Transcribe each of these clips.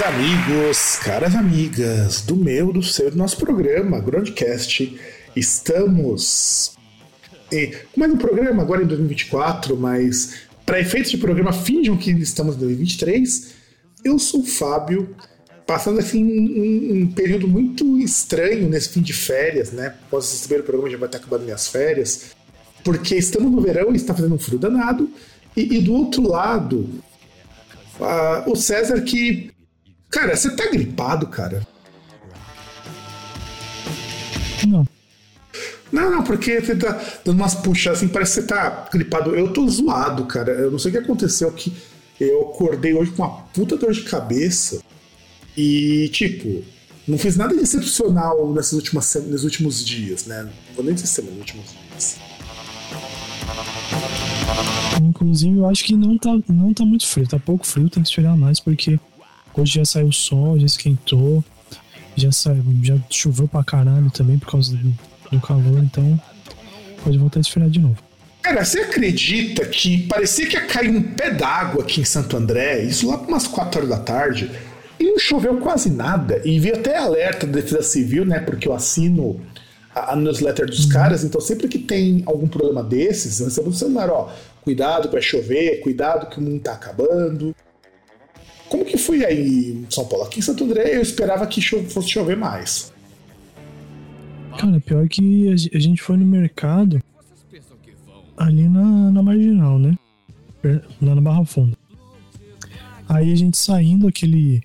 Amigos, caras amigas do meu, do seu, do nosso programa, Groundcast, estamos e, mais um programa agora em 2024, mas para efeitos de programa finjam que estamos em 2023. Eu sou o Fábio, passando assim um, um, período muito estranho nesse fim de férias, né? Após receber o programa já vai estar acabando minhas férias, porque estamos no verão e está fazendo um frio danado. E, e do outro lado, o César que. Cara, você tá gripado, cara? Não. Não, não, porque você tá dando umas puxadas assim, parece que você tá gripado. Eu tô zoado, cara. Eu não sei o que aconteceu que eu acordei hoje com uma puta dor de cabeça. E, tipo, não fiz nada de excepcional nessas últimas, nesses últimos dias, né? Não vou nem dizer semana, nos últimos dias. Inclusive, eu acho que não tá, não tá muito frio. Tá pouco frio, tem que esfriar mais, porque hoje já saiu o sol, já esquentou, já, saiu, já choveu pra caralho também por causa do, do calor, então pode voltar a esfriar de novo. Cara, você acredita que parecia que ia cair um pé d'água aqui em Santo André, isso lá para umas 4 horas da tarde, e não choveu quase nada. E vi até alerta da Defesa Civil, né? Porque eu assino a, a newsletter dos uhum. caras, então sempre que tem algum problema desses, eu recebo no celular, ó, cuidado para chover, cuidado que o mundo tá acabando. Como que foi aí em São Paulo? Aqui em Santo André eu esperava que fosse chover mais. Cara, pior que a gente foi no mercado ali na, na marginal, né? Lá na Barra Funda. Aí a gente saindo aquele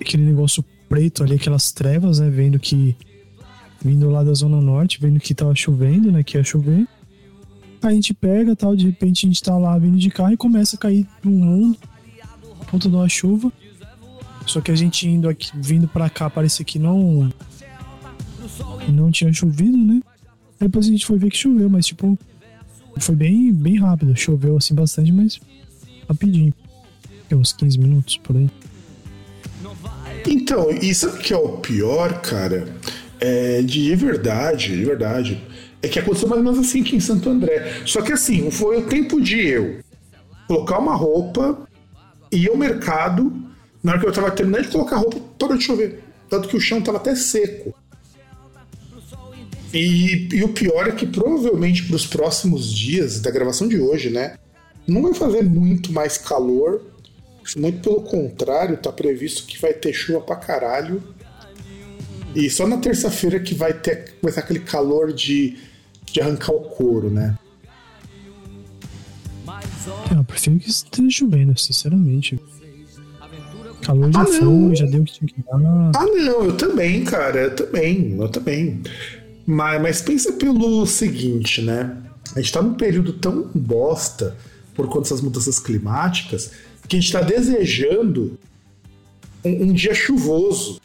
aquele negócio preto ali, aquelas trevas, né? Vendo que vindo lá da Zona Norte, vendo que tava chovendo, né? Que ia chover. Aí a gente pega tal, de repente a gente tá lá vindo de carro e começa a cair no mundo, ponta de uma chuva. Só que a gente indo aqui, vindo pra cá, parecia que não. Não tinha chovido, né? Depois a gente foi ver que choveu, mas tipo. Foi bem, bem rápido. Choveu assim bastante, mas rapidinho. Tem uns 15 minutos por aí. Então, isso que é o pior, cara? É, de verdade, de verdade é que aconteceu mais ou menos assim aqui em Santo André. Só que assim, foi o tempo de eu colocar uma roupa, ir ao mercado, na hora que eu tava terminando de colocar a roupa, parou de chover. Tanto que o chão tava até seco. E, e o pior é que provavelmente para os próximos dias da gravação de hoje, né? Não vai fazer muito mais calor. Muito pelo contrário, tá previsto que vai ter chuva pra caralho. E só na terça-feira que vai ter vai aquele calor de de arrancar o couro, né? É, eu prefiro que esteja chovendo, sinceramente. Calor já ah, foi, já deu o que tinha que dar. Ah, não, eu também, cara, eu também, eu também. Mas, mas pensa pelo seguinte, né? A gente tá num período tão bosta por conta dessas mudanças climáticas que a gente tá desejando um, um dia chuvoso.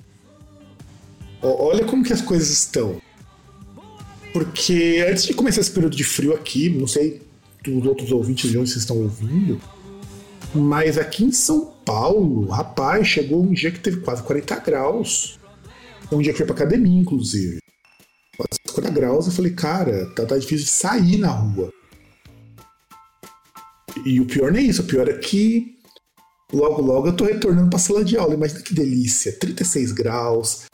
Olha como que as coisas estão. Porque antes de começar esse período de frio aqui, não sei dos outros ouvintes de onde vocês estão ouvindo, mas aqui em São Paulo, rapaz, chegou um dia que teve quase 40 graus. Um dia que foi pra academia, inclusive. Quase 40 graus, eu falei, cara, tá, tá difícil de sair na rua. E o pior não é isso, o pior é que logo, logo eu tô retornando pra sala de aula. Imagina que delícia, 36 graus,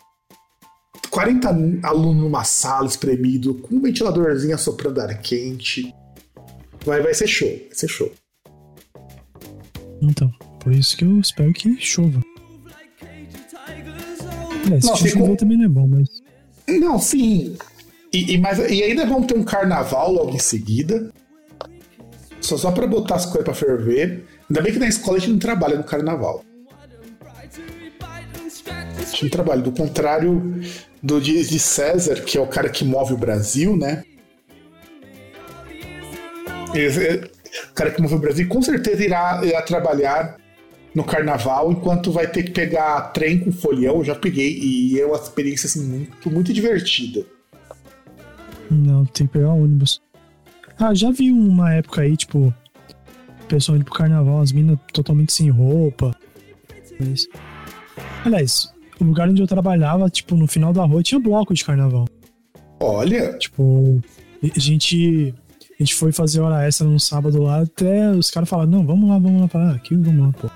40 alunos numa sala espremido, com um ventiladorzinho soprando ar quente. Vai, vai ser show, vai ser show. Então, por isso que eu espero que chova. É, se chover ficou... também não é bom, mas. Não, sim. E, e, mas, e ainda vamos ter um carnaval logo em seguida. Só, só pra botar as coisas pra ferver. Ainda bem que na escola a gente não trabalha no carnaval. Ótimo trabalho. Do contrário do de, de César, que é o cara que move o Brasil, né? Esse, o cara que move o Brasil com certeza irá, irá trabalhar no carnaval, enquanto vai ter que pegar trem com folião, eu já peguei, e é uma experiência assim, muito, muito divertida. Não, tem que pegar ônibus. Ah, já vi uma época aí, tipo, o pessoal indo pro carnaval, as minas totalmente sem roupa. Mas... Aliás, o lugar onde eu trabalhava, tipo, no final da rua tinha bloco de carnaval. Olha! Tipo, a gente. A gente foi fazer hora extra no sábado lá, até os caras falaram, não, vamos lá, vamos lá. Falar, ah, aqui vamos lá, pô.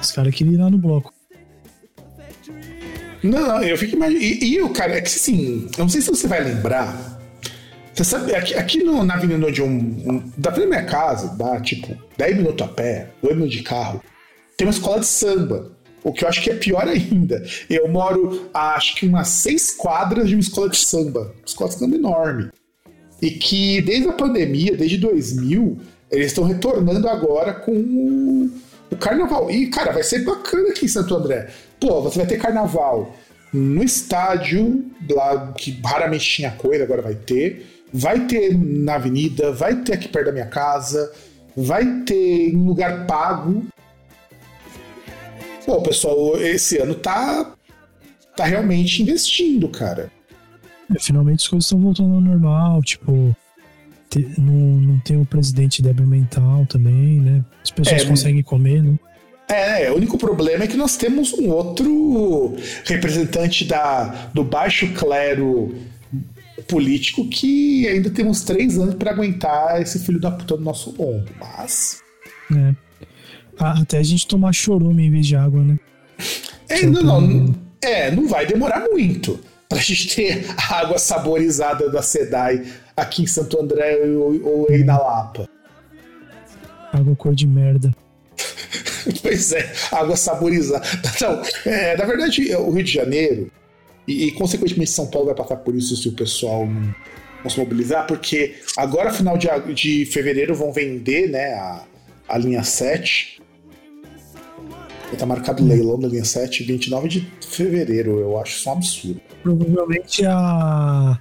Os caras queriam ir lá no bloco. Não, eu fico imaginando. E, e o cara, é que assim, eu não sei se você vai lembrar. Você sabe, aqui, aqui no, na avenida de um, um. Da frente da minha casa, dá tipo 10 minutos a pé, 2 minutos de carro, tem uma escola de samba. O que eu acho que é pior ainda. Eu moro a acho que umas seis quadras de uma escola de samba. Uma escola de samba enorme. E que desde a pandemia, desde 2000, eles estão retornando agora com o, carnaval. E, cara, vai ser bacana aqui em Santo André. Pô, você vai ter carnaval no estádio, lá que raramente tinha coisa, agora vai ter. Vai ter na avenida, vai ter aqui perto da minha casa, vai ter em lugar pago. Pô, pessoal, esse ano tá, tá realmente investindo, cara. É, finalmente as coisas estão voltando ao normal, tipo, te, não, não tem o presidente débil mental também, né? As pessoas É, conseguem comer, né? É, o único problema é que nós temos um outro representante da, do baixo clero político que ainda temos três anos para aguentar esse filho da puta do nosso ombro. Mas. É. Ah, Até a gente tomar chorume em vez de água, né? É, não, não, é, não vai demorar muito pra gente ter a água saborizada da SEDAI aqui em Santo André ou, ou aí na Lapa. Água cor de merda. Pois é, água saborizada. Não, é, na verdade, o Rio de Janeiro, e, e, consequentemente São Paulo vai passar por isso se o pessoal não, não se mobilizar, porque agora, final de, de fevereiro, vão vender né, a, a linha 7. Tá marcado o leilão da linha 7, 29 de fevereiro. Eu acho isso um absurdo. Provavelmente a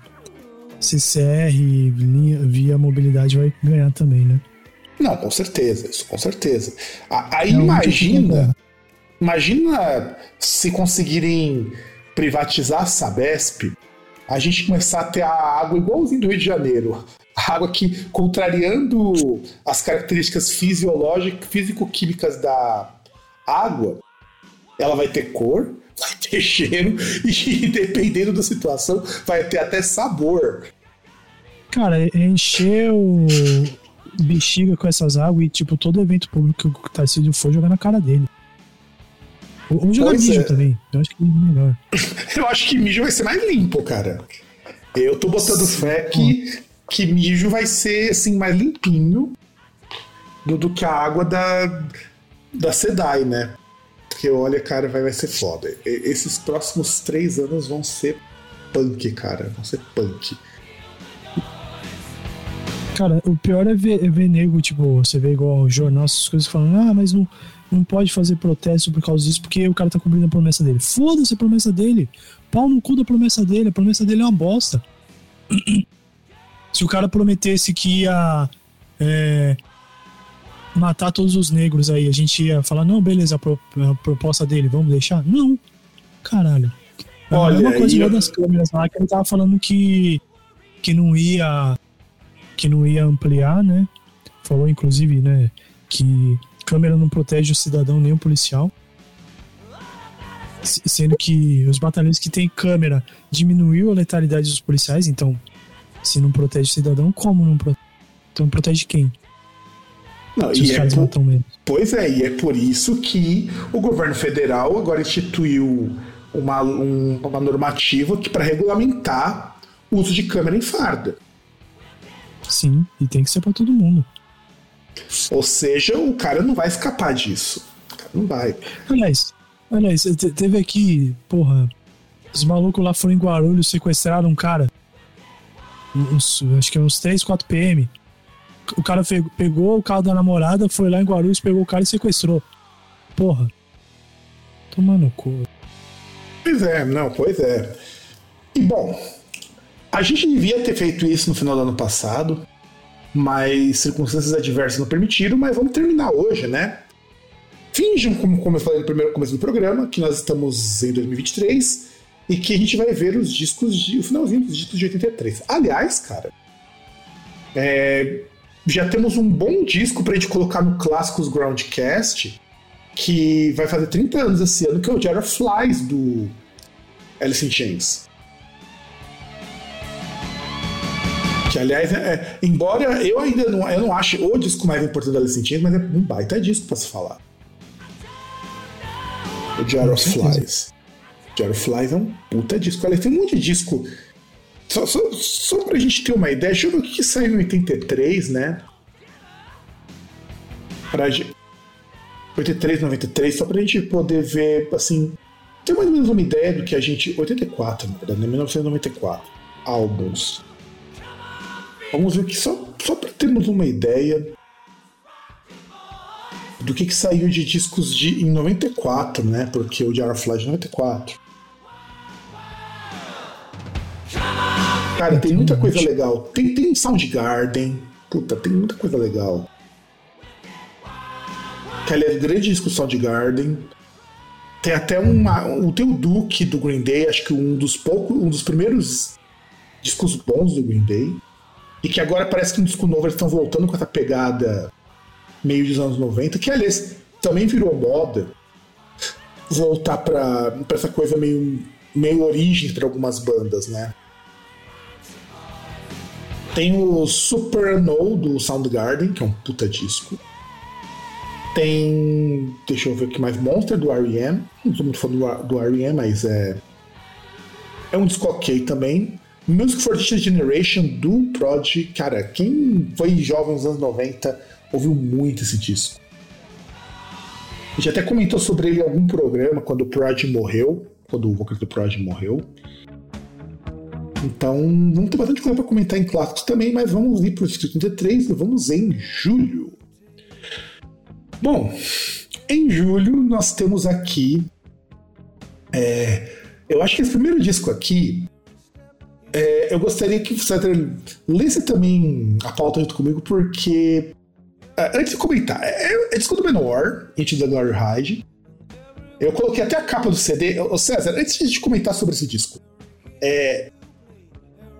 CCR linha- via mobilidade vai ganhar também, né? Não, com certeza, isso com certeza. Aí É imagina, imagina se conseguirem privatizar a Sabesp, a gente começar a ter a água igualzinho do Rio de Janeiro. A água que, contrariando as características fisiológicas, físico-químicas da água, ela vai ter cor, vai ter cheiro e, dependendo da situação, vai ter até sabor. Cara, encher o bexiga com essas águas e, tipo, todo evento público que o Tarcísio for jogar na cara dele. Ou, jogar mijo é. também. Eu acho que é melhor. Eu acho que mijo vai ser mais limpo, cara. Eu tô botando fé que, que mijo vai ser assim mais limpinho do, do que a água da, da Sedai, né? Porque olha, cara, vai, vai ser foda. E- esses próximos três anos vão ser punk, cara. Vão ser punk. Cara, o pior é ver, é ver nego, tipo, você vê igual jornal, essas coisas falando, ah, mas não, não pode fazer protesto por causa disso, porque o cara tá cumprindo a promessa dele. Foda-se a promessa dele. Pau no cu da promessa dele. A promessa dele é uma bosta. Se o cara prometesse que ia é, matar todos os negros aí, a gente ia falar, não, beleza, a, pro- a proposta dele, vamos deixar? Não. Caralho. É Olha, mesma coisa eu- das câmeras lá, que ele tava falando que, que não ia que não ia ampliar, né? Falou, inclusive, né, que câmera não protege o cidadão nem o policial. Sendo que os batalhões que têm câmera diminuiu a letalidade dos policiais, então, se não protege o cidadão, como não protege? Então protege quem? Não, os é caras por- matam menos. Pois é, e é por isso que o governo federal agora instituiu uma, um- uma normativa que para regulamentar o uso de câmera em farda. Sim, e tem que ser pra todo mundo. Ou seja, o cara não vai escapar disso. O cara não vai. Aliás, aliás, te- teve aqui, porra, os malucos lá foram em Guarulhos, sequestraram um cara. Uns, acho que uns 3, 4 PM. O cara pegou o carro da namorada, foi lá em Guarulhos, pegou o cara e sequestrou. Porra. Tomando cu. Pois é, não, pois é. E bom, a gente devia ter feito isso no final do ano passado, mas circunstâncias adversas não permitiram, mas vamos terminar hoje, né? Finjam, como, como eu falei no primeiro começo do programa, que nós estamos em 2023 e que a gente vai ver os discos de. o finalzinho dos discos de 83. Aliás, cara, é, já temos um bom disco pra gente colocar no Clássicos Groundcast, que vai fazer 30 anos esse ano, que é o Jara Flies do Alice in Chains. Que, aliás, é, embora eu ainda não, eu não ache o disco mais importante da Alice in Chains, mas é um baita disco pra se falar. O Jar of Flies. Jar of Flies é um puta disco. Aliás, tem um monte de disco. Só, só, só pra gente ter uma ideia, deixa eu ver o que, que saiu em 83, né? Pra, 83, 93, só pra gente poder ver, assim, ter mais ou menos uma ideia do que a gente. 84, na verdade, né? 1994. Álbuns. Vamos ver aqui, só, só pra termos uma ideia do que, que saiu de discos de, em 94, né? Porque o of Flash é 94. Cara, tem muita coisa legal. Tem, tem Soundgarden. Puta, tem muita coisa legal. Que aliás, grande discussão de Garden. Tem até uma. O tem o Duke do Green Day, acho que um dos poucos. um dos primeiros discos bons do Green Day. E que agora parece que um disco novo eles estão voltando com essa pegada meio dos anos 90, que aliás também virou moda voltar para essa coisa meio, meio origem para algumas bandas, né? Tem o Super No do Soundgarden, que é um puta disco. Tem. Deixa eu ver aqui mais. Monster do R.E.M. Não sou muito fã do, do R.E.M., mas é. É um disco ok também. Music for Digital Generation do Prod. Cara, quem foi jovem nos anos 90 ouviu muito esse disco. A gente até comentou sobre ele em algum programa quando o Prod morreu. Quando o vocalista do Prod morreu. Então, vamos ter bastante coisa para comentar em clássicos também, mas vamos ir para o Distrito 33 e vamos em julho. Bom, em julho nós temos aqui. É, eu acho que esse primeiro disco aqui. É, eu gostaria que você lesse também a pauta junto comigo, porque. É, antes de comentar, é, é disco do Manowar, Into the Glory Ride. Eu coloquei até a capa do CD. Ô César, antes de comentar sobre esse disco, é,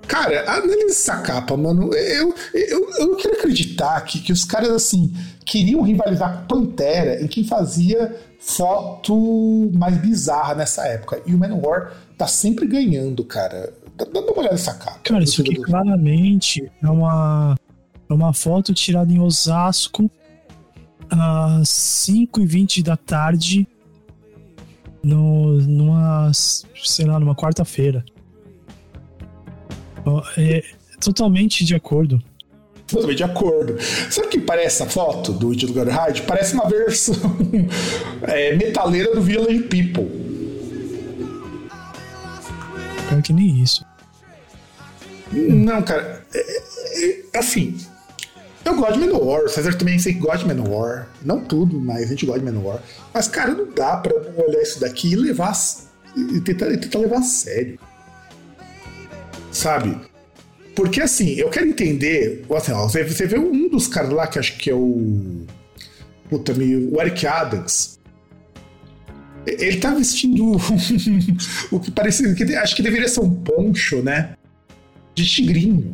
Cara, analisa essa capa, mano. Eu, eu, eu não quero acreditar que, que os caras, assim, queriam rivalizar com Pantera em quem fazia foto mais bizarra nessa época. E o Manowar tá sempre ganhando, cara. Dá, dá uma olhada nessa capa. Cara, isso aqui claramente é uma, é uma foto tirada em Osasco às 5h20 da tarde, no, numa, sei lá, numa quarta-feira. É totalmente de acordo. Totalmente de acordo. Sabe o que parece essa foto do It do Hide? Parece uma versão é, metaleira do Village People. Pior que nem isso. Não, cara. É, é, é, assim. Eu gosto de Manowar. O César também sei que gosta de Manowar. Não tudo, mas a gente gosta de Manowar. Mas, cara, não dá pra olhar isso daqui e levar. E tentar, tentar levar a sério sabe? Porque assim, eu quero entender. Assim, ó, você, você vê um dos caras lá que acho que é o. Puta, meio, o Eric Adams. Ele tá vestindo o que parece. Que, acho que deveria ser um poncho, né? De tigrinho.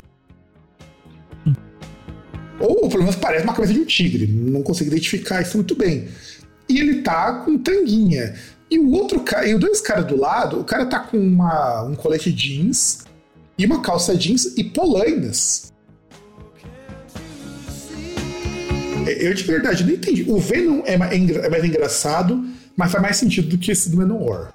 Ou pelo menos parece uma cabeça de um tigre. Não consigo identificar isso muito bem. E ele tá com tanguinha. E o outro cara, e os dois caras do lado, o cara tá com uma, um colete jeans e uma calça jeans e polainas. Eu de verdade não entendi. O Venom é mais, é mais engraçado, mas faz mais sentido do que esse do Menor.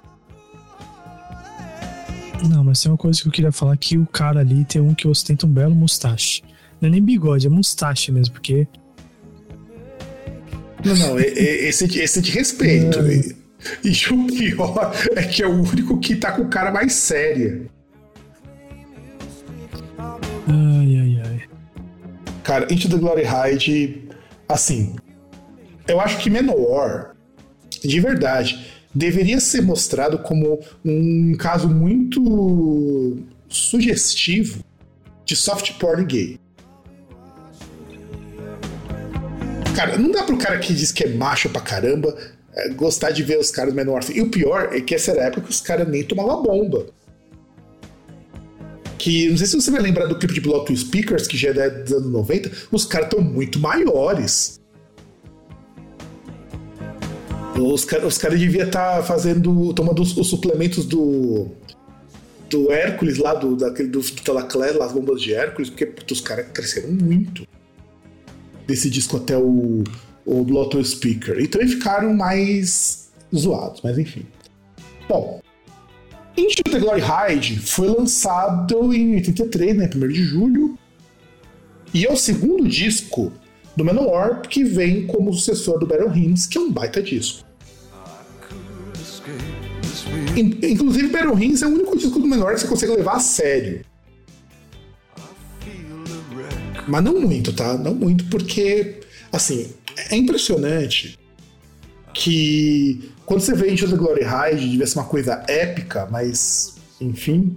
Não, mas tem uma coisa que eu queria falar que o cara ali tem um que ostenta um belo mustache. Não é nem bigode, é mustache mesmo, porque. Não, não, esse, esse é de respeito. É... E o pior é que é o único que tá com o cara mais séria. Ai, ai, ai. Cara, Into the Glory Ride, assim, eu acho que Menor, de verdade, deveria ser mostrado como um caso muito sugestivo de soft porn gay. Cara, não dá pro cara que diz que é macho pra caramba é, gostar de ver os caras menores. E o pior é que essa era a época que os caras nem tomavam bomba. Que não sei se você vai lembrar do clipe de Blood Speakers, que já é dos anos 90, os caras estão muito maiores. Os, os caras deviam estar tá fazendo. tomando os, os, suplementos do. do Hércules lá, do, daquele do, do Telaclé, as bombas de Hércules, porque os caras cresceram muito. Desse disco até o, o Speaker. E também ficaram mais zoados, mas enfim. Bom, Into the Glory Hide foi lançado em 83, né, 1 de julho, e é o segundo disco do Manowar que vem como sucessor do Battle Hymns, que é um baita disco. Inclusive, Battle Hymns é o único disco do Manowar que você consegue levar a sério. Mas não muito, tá? Não muito, porque, assim, é impressionante que quando você vê Into the Glory Hide, devia ser uma coisa épica, mas enfim.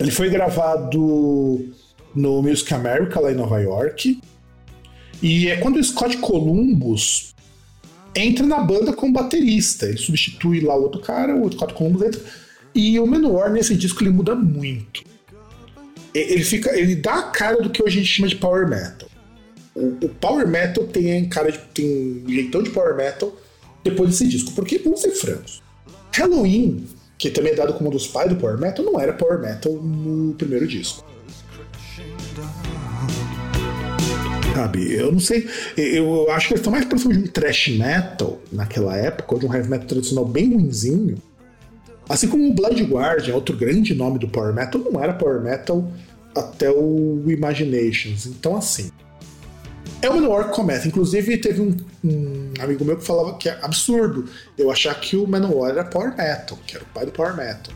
Ele foi gravado no Music America, lá em Nova York. E é quando o Scott Columbus entra na banda como baterista. Ele substitui lá o outro cara, o Scott Columbus entra. E o Menor nesse disco ele muda muito. Ele fica, ele dá a cara do que hoje a gente chama de power metal. O, o power metal tem cara de, tem jeitão de power metal depois desse disco. Porque, vamos ser francos, Halloween, que também é dado como um dos pais do Power Metal, não era Power Metal no primeiro disco. Sabe, eu não sei. Eu acho que eles estão mais próximos de um thrash metal naquela época, ou de um heavy metal tradicional bem ruinzinho. Assim como o Blood Guardian, outro grande nome do Power Metal, não era Power Metal até o Imaginations. Então, assim. É o Manowar que começa. Inclusive, teve um, um, amigo meu que falava que é absurdo eu achar que o Manowar era Power Metal, que era o pai do Power Metal.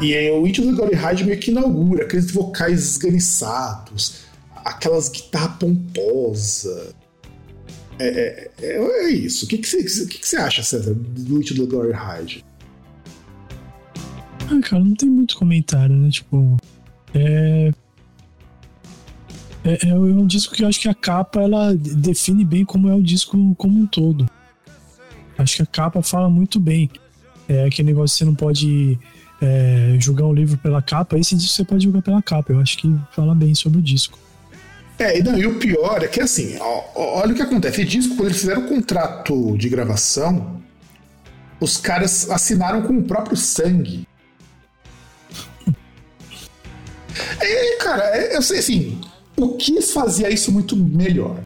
E aí, o Into the Glory Hide meio que inaugura aqueles vocais esganiçados, aquelas guitarras pomposas. É, é, é, é, isso. O que, que, você, que, que você acha, César, do Into the Glory Hide? Ah, cara, não tem muito comentário, né? Tipo, é é, é, um disco que eu acho que a capa ela define bem como é o disco como um todo. Acho que a capa fala muito bem. É aquele negócio que você não pode é, julgar um livro pela capa. Esse disco você pode julgar pela capa. Eu acho que fala bem sobre o disco. É, e, não, e o pior é que assim, ó, olha o que acontece. Esse disco, quando eles fizeram o contrato de gravação, os caras assinaram com o próprio sangue. É, cara, é, eu sei assim, o Kiss fazia isso muito melhor.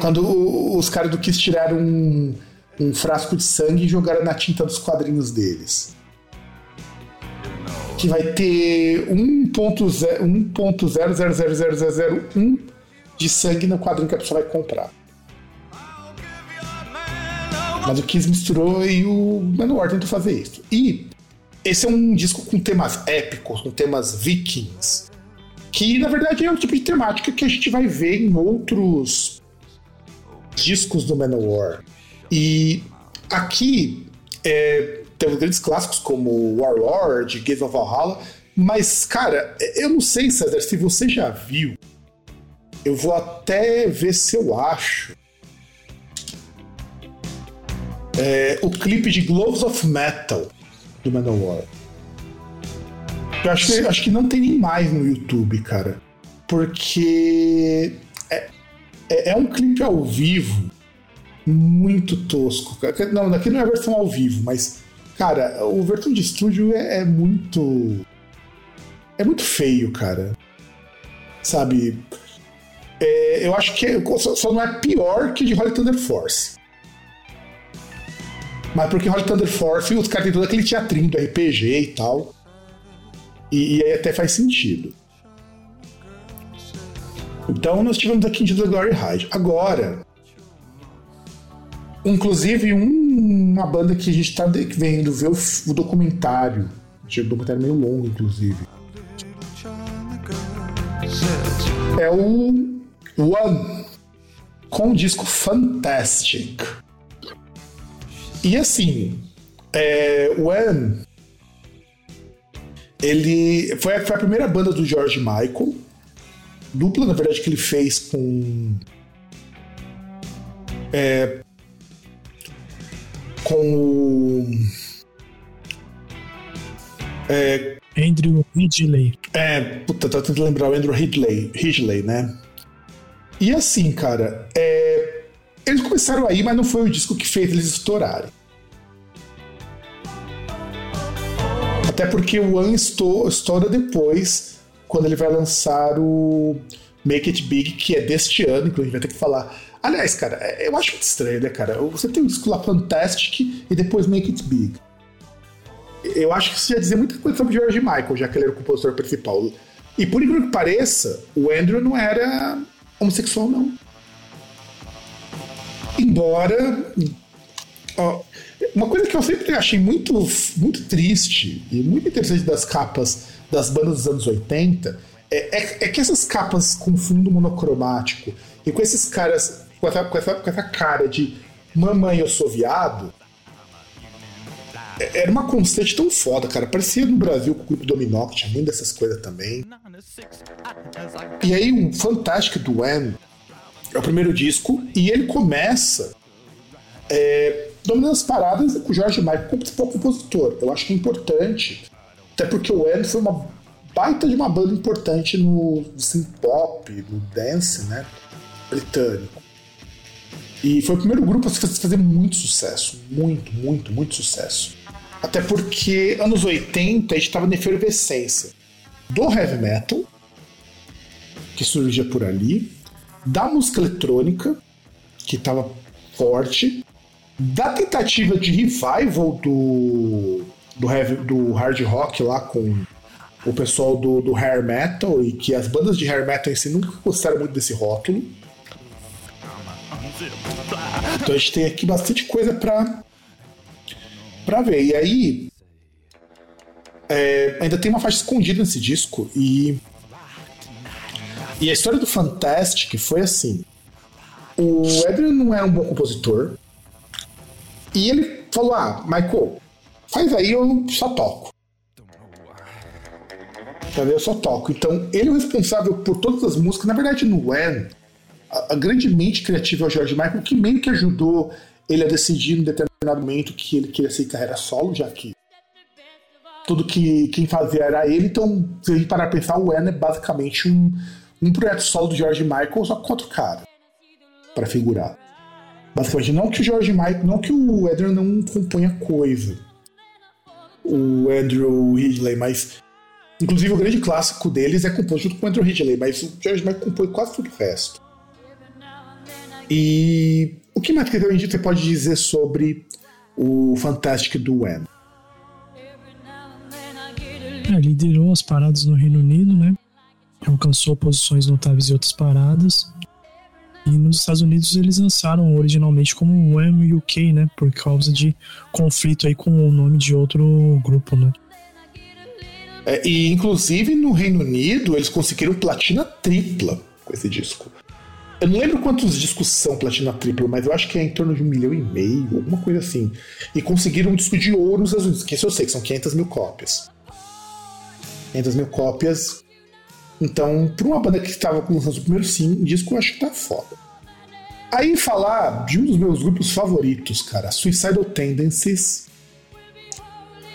Quando os caras do Kiss tiraram um, um frasco de sangue e jogaram na tinta dos quadrinhos deles. Que vai ter 1.0000001 de sangue no quadrinho que a pessoa vai comprar. Mas o Kiss misturou e o Manowar tentou fazer isso. E esse é um disco com temas épicos, com temas vikings, que na verdade é um tipo de temática que a gente vai ver em outros discos do Manowar. E aqui é, temos grandes clássicos como Warlord, Gates of Valhalla, mas cara, eu não sei, César, se você já viu, eu vou até ver se eu acho. É, o clipe de Gloves of Metal do Manowar. Eu acho que, acho que não tem nem mais no YouTube, cara. Porque é, é, é um clipe ao vivo muito tosco. Não, daqui não é a versão ao vivo, mas, cara, o versão de estúdio é, é muito. É muito feio, cara. Sabe? É, eu acho que é, só, só, não é pior que de Holy Thunder Force. Mas porque Holy Thunder Force, os caras têm todo aquele teatrinho do RPG e tal. E, e aí até faz sentido. Então nós tivemos aqui de The Glory Hide. Agora, inclusive um, uma banda que a gente está vendo ver o, o documentário, um documentário meio longo, inclusive. É o One. com o disco Fantastic. E assim, é, o When ele foi a, foi a primeira banda do George Michael, dupla na verdade que ele fez com é, com o é, Andrew Ridley. É, puta, tô tentando lembrar o Andrew Ridley, Ridley, né? E assim, cara, é, eles começaram aí, mas não foi o disco que fez eles estourarem. Até porque o One estoura depois, quando ele vai lançar o Make It Big, que é deste ano, inclusive vai ter que falar. Aliás, cara, é, eu acho muito estranho, né, cara? Você tem um disco lá Fantastic e depois Make It Big. Eu acho que isso já dizia muita coisa sobre George Michael, já que ele era o compositor principal. E por incrível que pareça, o Andrew não era homossexual, não. Embora. Ó, uma coisa que eu sempre achei muito, muito triste e muito interessante das capas das bandas dos anos 80 é, é, é que essas capas com fundo monocromático e com esses caras, com essa, com essa, com essa cara de mamãe eu sou viado, é, era uma constante tão foda, cara. Parecia no Brasil com o grupo Dominó, que tinha muito dessas coisas também. E aí, um fantástico do When é o primeiro disco, e ele começa é, dominando as paradas com o George Michael como compositor. Eu acho que é importante, até porque o When foi uma baita de uma banda importante no synth pop, no dance, né, britânico. E foi o primeiro grupo a fazer muito sucesso, muito, muito, muito sucesso. Até porque anos 80 a gente estava na efervescência do heavy metal, que surgia por ali, da música eletrônica, que estava forte, da tentativa de revival do, do, heavy, do hard rock lá com o pessoal do, do hair metal, e que as bandas de hair metal em si nunca gostaram muito desse rótulo. Então a gente tem aqui bastante coisa para para ver. E aí é, ainda tem uma faixa escondida nesse disco e e a história do Fantastic foi assim. O Adrian não era um bom compositor e ele falou: Ah, Michael, faz aí, eu só toco. Eu só toco. Então, ele é o responsável por todas as músicas. Na verdade, no When, a, a grande mente criativa é o George Michael, que meio que ajudou ele a decidir em determinado momento que ele queria seguir carreira solo, já que tudo que quem fazia era ele. Então, se a gente parar pra pensar, o When é basicamente um, um projeto solo do George Michael, só com outro cara para figurar. Basicamente, não que o George Michael, não que o Andrew não componha coisa, o Andrew Ridley, mas inclusive o grande clássico deles é composto junto com o Andrew Ridley, mas o George Michael compõe quase tudo o resto. E o que mais que você pode dizer sobre o Fantastic do When? É, liderou as paradas no Reino Unido, né? Alcançou posições notáveis em outras paradas. E nos Estados Unidos eles lançaram originalmente como Wham UK, né? Por causa de conflito aí com o nome de outro grupo, né? É, e inclusive no Reino Unido eles conseguiram platina tripla com esse disco. Eu não lembro quantos discos são platina tripla, mas eu acho que é em torno de um milhão e meio, alguma coisa assim. E conseguiram um disco de ouro nos Estados Unidos, que isso eu sei, que são 500 mil cópias. 500 mil cópias então, para uma banda que estava começando o primeiro sim, disco eu acho que tá foda. Aí falar de um dos meus grupos favoritos, cara, Suicidal Tendencies,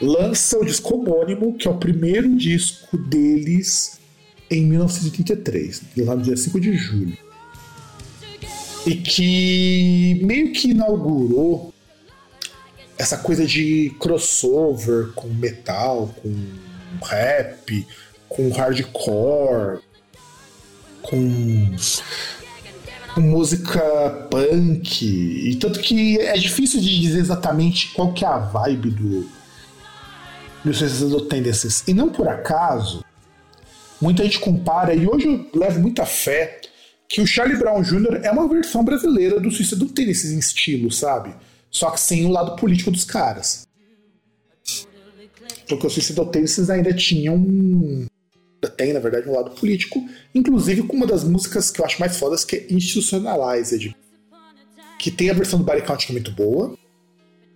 lança o disco homônimo, que é o primeiro disco deles em 1983, lá no dia 5 de julho. E que meio que inaugurou essa coisa de crossover com metal, com rap, com hardcore, com, com música punk, e tanto que é difícil de dizer exatamente qual que é a vibe do do Suicidal Tendencies. E não por acaso, muita gente compara, e hoje eu levo muita fé, que o Charlie Brown Jr. é uma versão brasileira do Suicidal Tendencies em estilo, sabe? Só que sem o lado político dos caras. Porque o Suicidal Tendencies ainda tinha um, tem, na verdade, um lado político, inclusive com uma das músicas que eu acho mais fodas, que é Institutionalized. que tem a versão do Body Count que é muito boa,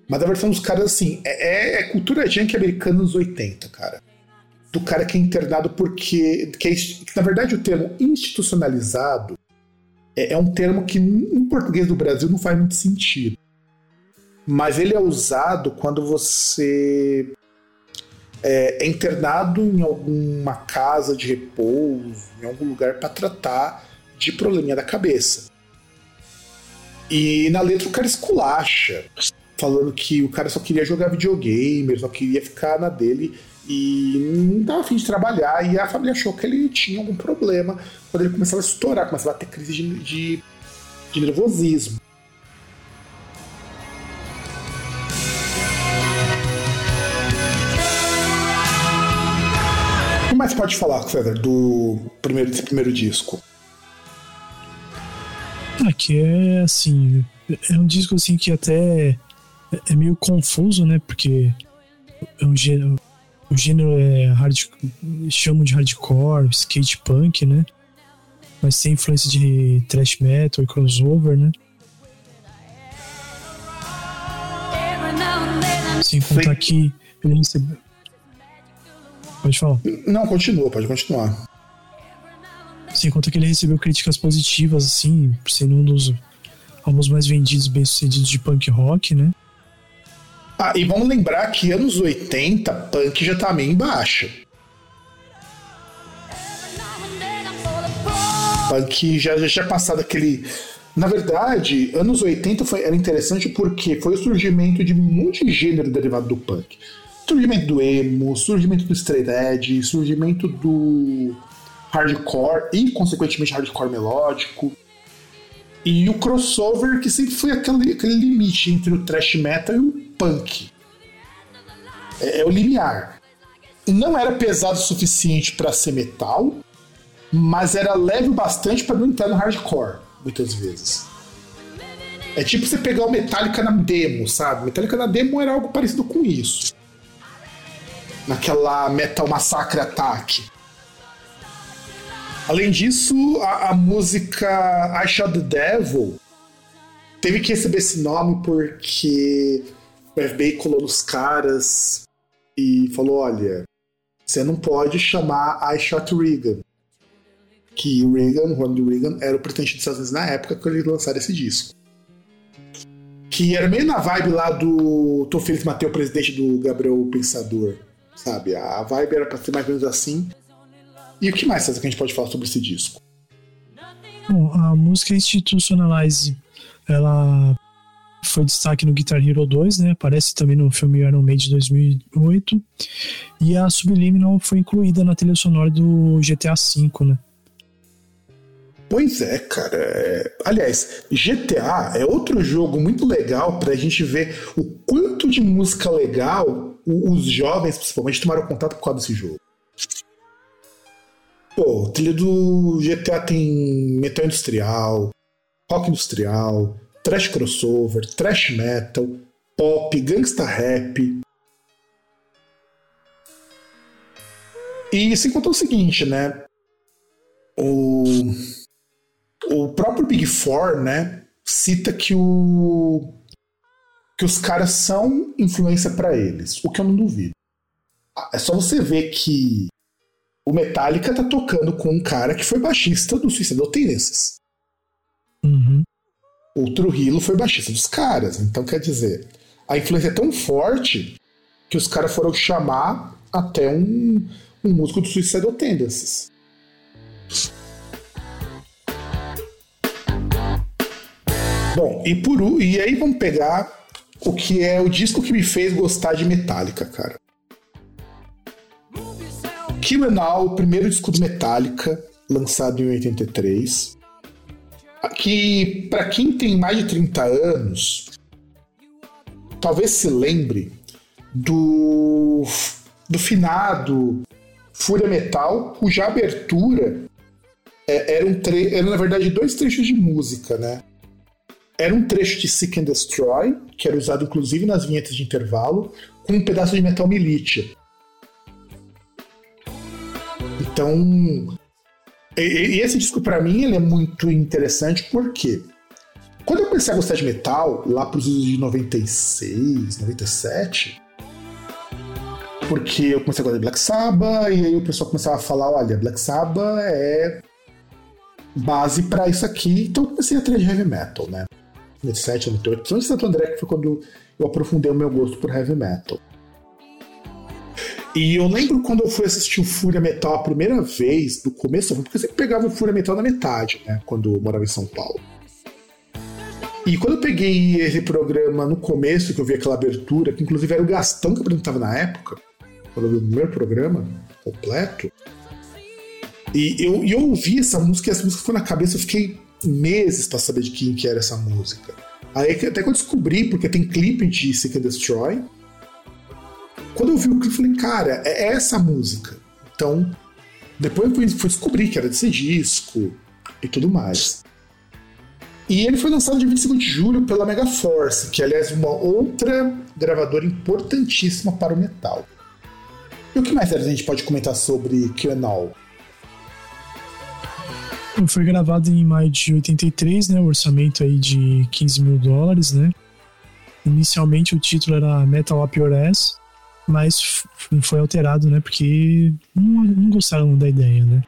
mas a versão dos caras, assim, é, é cultura junk americana nos 80, cara. Do cara que é internado porque. Que, é, na verdade o termo institucionalizado é, é um termo que em português do Brasil não faz muito sentido. Mas ele é usado quando você é, é internado em alguma casa de repouso, em algum lugar para tratar de probleminha da cabeça. E na letra o cara esculacha, falando que o cara só queria jogar videogame, só queria ficar na dele e não estava afim de trabalhar. E a família achou que ele tinha algum problema quando ele começava a estourar, começava a ter crise de, de, de nervosismo. Que mais pode falar, César, do primeiro, desse primeiro disco? Aqui é assim. É um disco assim que até é meio confuso, né? Porque é um gênero, o gênero é hard, chamam de hardcore, skate punk, né? Mas tem influência de thrash metal e crossover, né? Sem contar Sim. que ele recebeu. Pode falar. Não, continua, pode continuar. Sem contar que ele recebeu críticas positivas, assim, ser um dos álbuns mais vendidos, bem-sucedidos de punk rock, né? Ah, e vamos lembrar que anos 80, punk já tá meio em baixa. Punk já, já tinha passado aquele. Na verdade, anos 80 foi, era interessante porque foi o surgimento de um monte de gênero derivado do punk. Surgimento do emo, surgimento do straight edge, surgimento do hardcore e, consequentemente, hardcore melódico. E o crossover, que sempre foi aquele, aquele limite entre o thrash metal e o punk. É, é o limiar. Não era pesado o suficiente para ser metal, mas era leve bastante para não entrar no hardcore, muitas vezes. É tipo você pegar o Metallica na demo, sabe? Metallica na demo era algo parecido com isso. Naquela Metal Massacre Attack. Além disso, a, a música I Shot the Devil teve que receber esse nome porque o FBI colou nos caras e falou: olha, você não pode chamar I Shot Reagan. Que o Reagan, Ronald Reagan, era o presidente dos Estados Unidos na época que eles lançaram esse disco. Que era meio na vibe lá do Tô Feliz Matei o presidente do Gabriel Pensador, sabe? A vibe era pra ser mais ou menos assim. E o que mais, César, que a gente pode falar sobre esse disco? Bom, a música Institutionalize, ela foi destaque no Guitar Hero 2, né? Aparece também no filme Iron Man de 2008. E a Subliminal foi incluída na trilha sonora do GTA V, né? Pois é, cara. É... Aliás, GTA é outro jogo muito legal pra gente ver o quanto de música legal os jovens, principalmente, tomaram contato por causa desse jogo. Pô, trilha do GTA tem metal industrial, rock industrial, trash crossover, trash metal, pop, gangsta rap. E sem contar o seguinte, né? O, o próprio Big Four, né? Cita que o que os caras são influência para eles, o que eu não duvido. É só você ver que o Metallica tá tocando com um cara que foi baixista do Suicidal Tendencies. Uhum. O Trujillo foi baixista dos caras. Então, quer dizer, a influência é tão forte que os caras foram chamar até um, um músico do Suicidal Tendencies. Bom, e, por, e aí vamos pegar o que é o disco que me fez gostar de Metallica, cara. Kill Now, o primeiro disco do Metallica, lançado em 83. Que, para quem tem mais de 30 anos, talvez se lembre do, do finado Fúria Metal, cuja abertura é, na verdade, dois trechos de música, né? Era um trecho de Seek and Destroy, que era usado inclusive nas vinhetas de intervalo, com um pedaço de metal militia. Então, e, e esse disco para mim ele é muito interessante porque quando eu comecei a gostar de metal, lá pros anos de 96, 97, porque eu comecei a gostar de Black Sabbath, e aí o pessoal começava a falar: olha, Black Sabbath é base para isso aqui, então eu comecei a trilha de heavy metal, né? 97, 98, principalmente Santo André, que foi quando eu aprofundei o meu gosto por heavy metal. E eu lembro quando eu fui assistir o Fúria Metal a primeira vez, do começo, porque eu sempre pegava o Fúria Metal na metade, né? Quando eu morava em São Paulo. E quando eu peguei esse programa no começo, que eu vi aquela abertura, que inclusive era o Gastão que apresentava na época, quando eu vi o primeiro programa completo, e eu, eu ouvi essa música e essa música ficou na cabeça, eu fiquei meses para saber de quem que era essa música. Aí até que eu descobri, porque tem clipe de Seek and Destroy, quando eu vi o clipe, eu falei, cara, é essa música. Então, depois eu fui, descobrir que era desse disco e tudo mais. E ele foi lançado dia 25 de julho pela Megaforce, que aliás é uma outra gravadora importantíssima para o metal. E o que mais a gente pode comentar sobre QAnon? Foi gravado em maio de 83, né? O orçamento aí de 15 mil dólares, né? Inicialmente o título era Metal Up Your Ass, mas foi alterado, né? Porque não, não gostaram da ideia, né?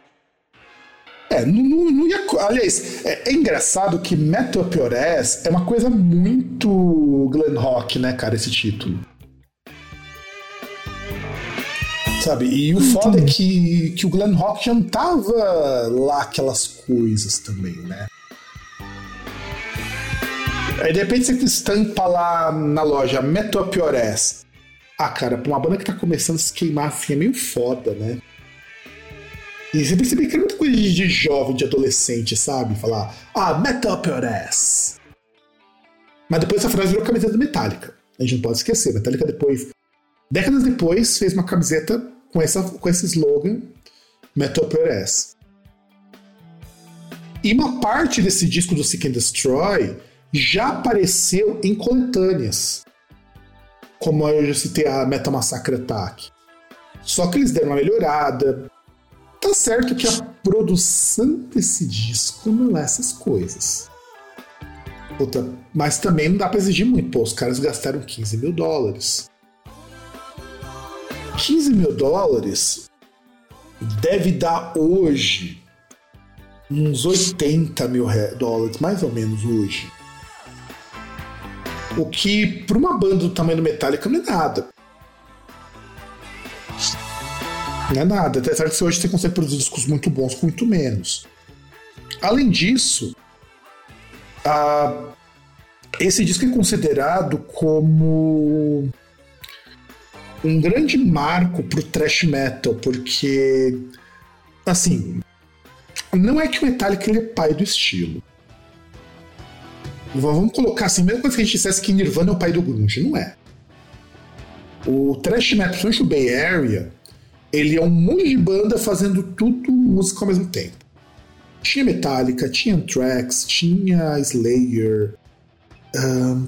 É, não, não, ia. Aliás, é, é, engraçado que Metal Up Your Ass é uma coisa muito glam rock, né, cara, esse título. Sabe? E o foda é que, que o glam rock já não tava lá aquelas coisas também, né? Aí de repente você estampa lá na loja Metal Ass. Ah, cara, pra uma banda que tá começando a se queimar assim é meio foda, né? E você percebe que é muita coisa de jovem, de adolescente, sabe? Falar, ah, metal ass. Mas depois essa frase virou camiseta metálica. A gente não pode esquecer. Metallica depois, décadas depois, fez uma camiseta com, essa, com esse slogan, your ass. E uma parte desse disco do Seek and Destroy já apareceu em coletâneas como eu já citei a Meta Massacre Attack. Só que eles deram uma melhorada. Tá certo que a produção desse disco não é essas coisas. Puta, mas também não dá pra exigir muito. Pô, os caras gastaram 15 mil dólares. 15 mil dólares deve dar hoje uns 80 mil dólares, mais ou menos hoje. O que, para uma banda do tamanho do Metallica, não é nada. Não é nada. Até certo que hoje você consegue produzir discos muito bons com muito menos. Além disso, a... esse disco é considerado como um grande marco pro thrash metal, porque assim, não é que o Metallica ele é pai do estilo. Vamos colocar assim, mesmo que a gente dissesse que Nirvana é o pai do grunge, não é. O thrash metal, principalmente o Bay Area, ele é um monte de banda fazendo tudo música ao mesmo tempo. Tinha Metallica, tinha Anthrax, tinha Slayer. Um,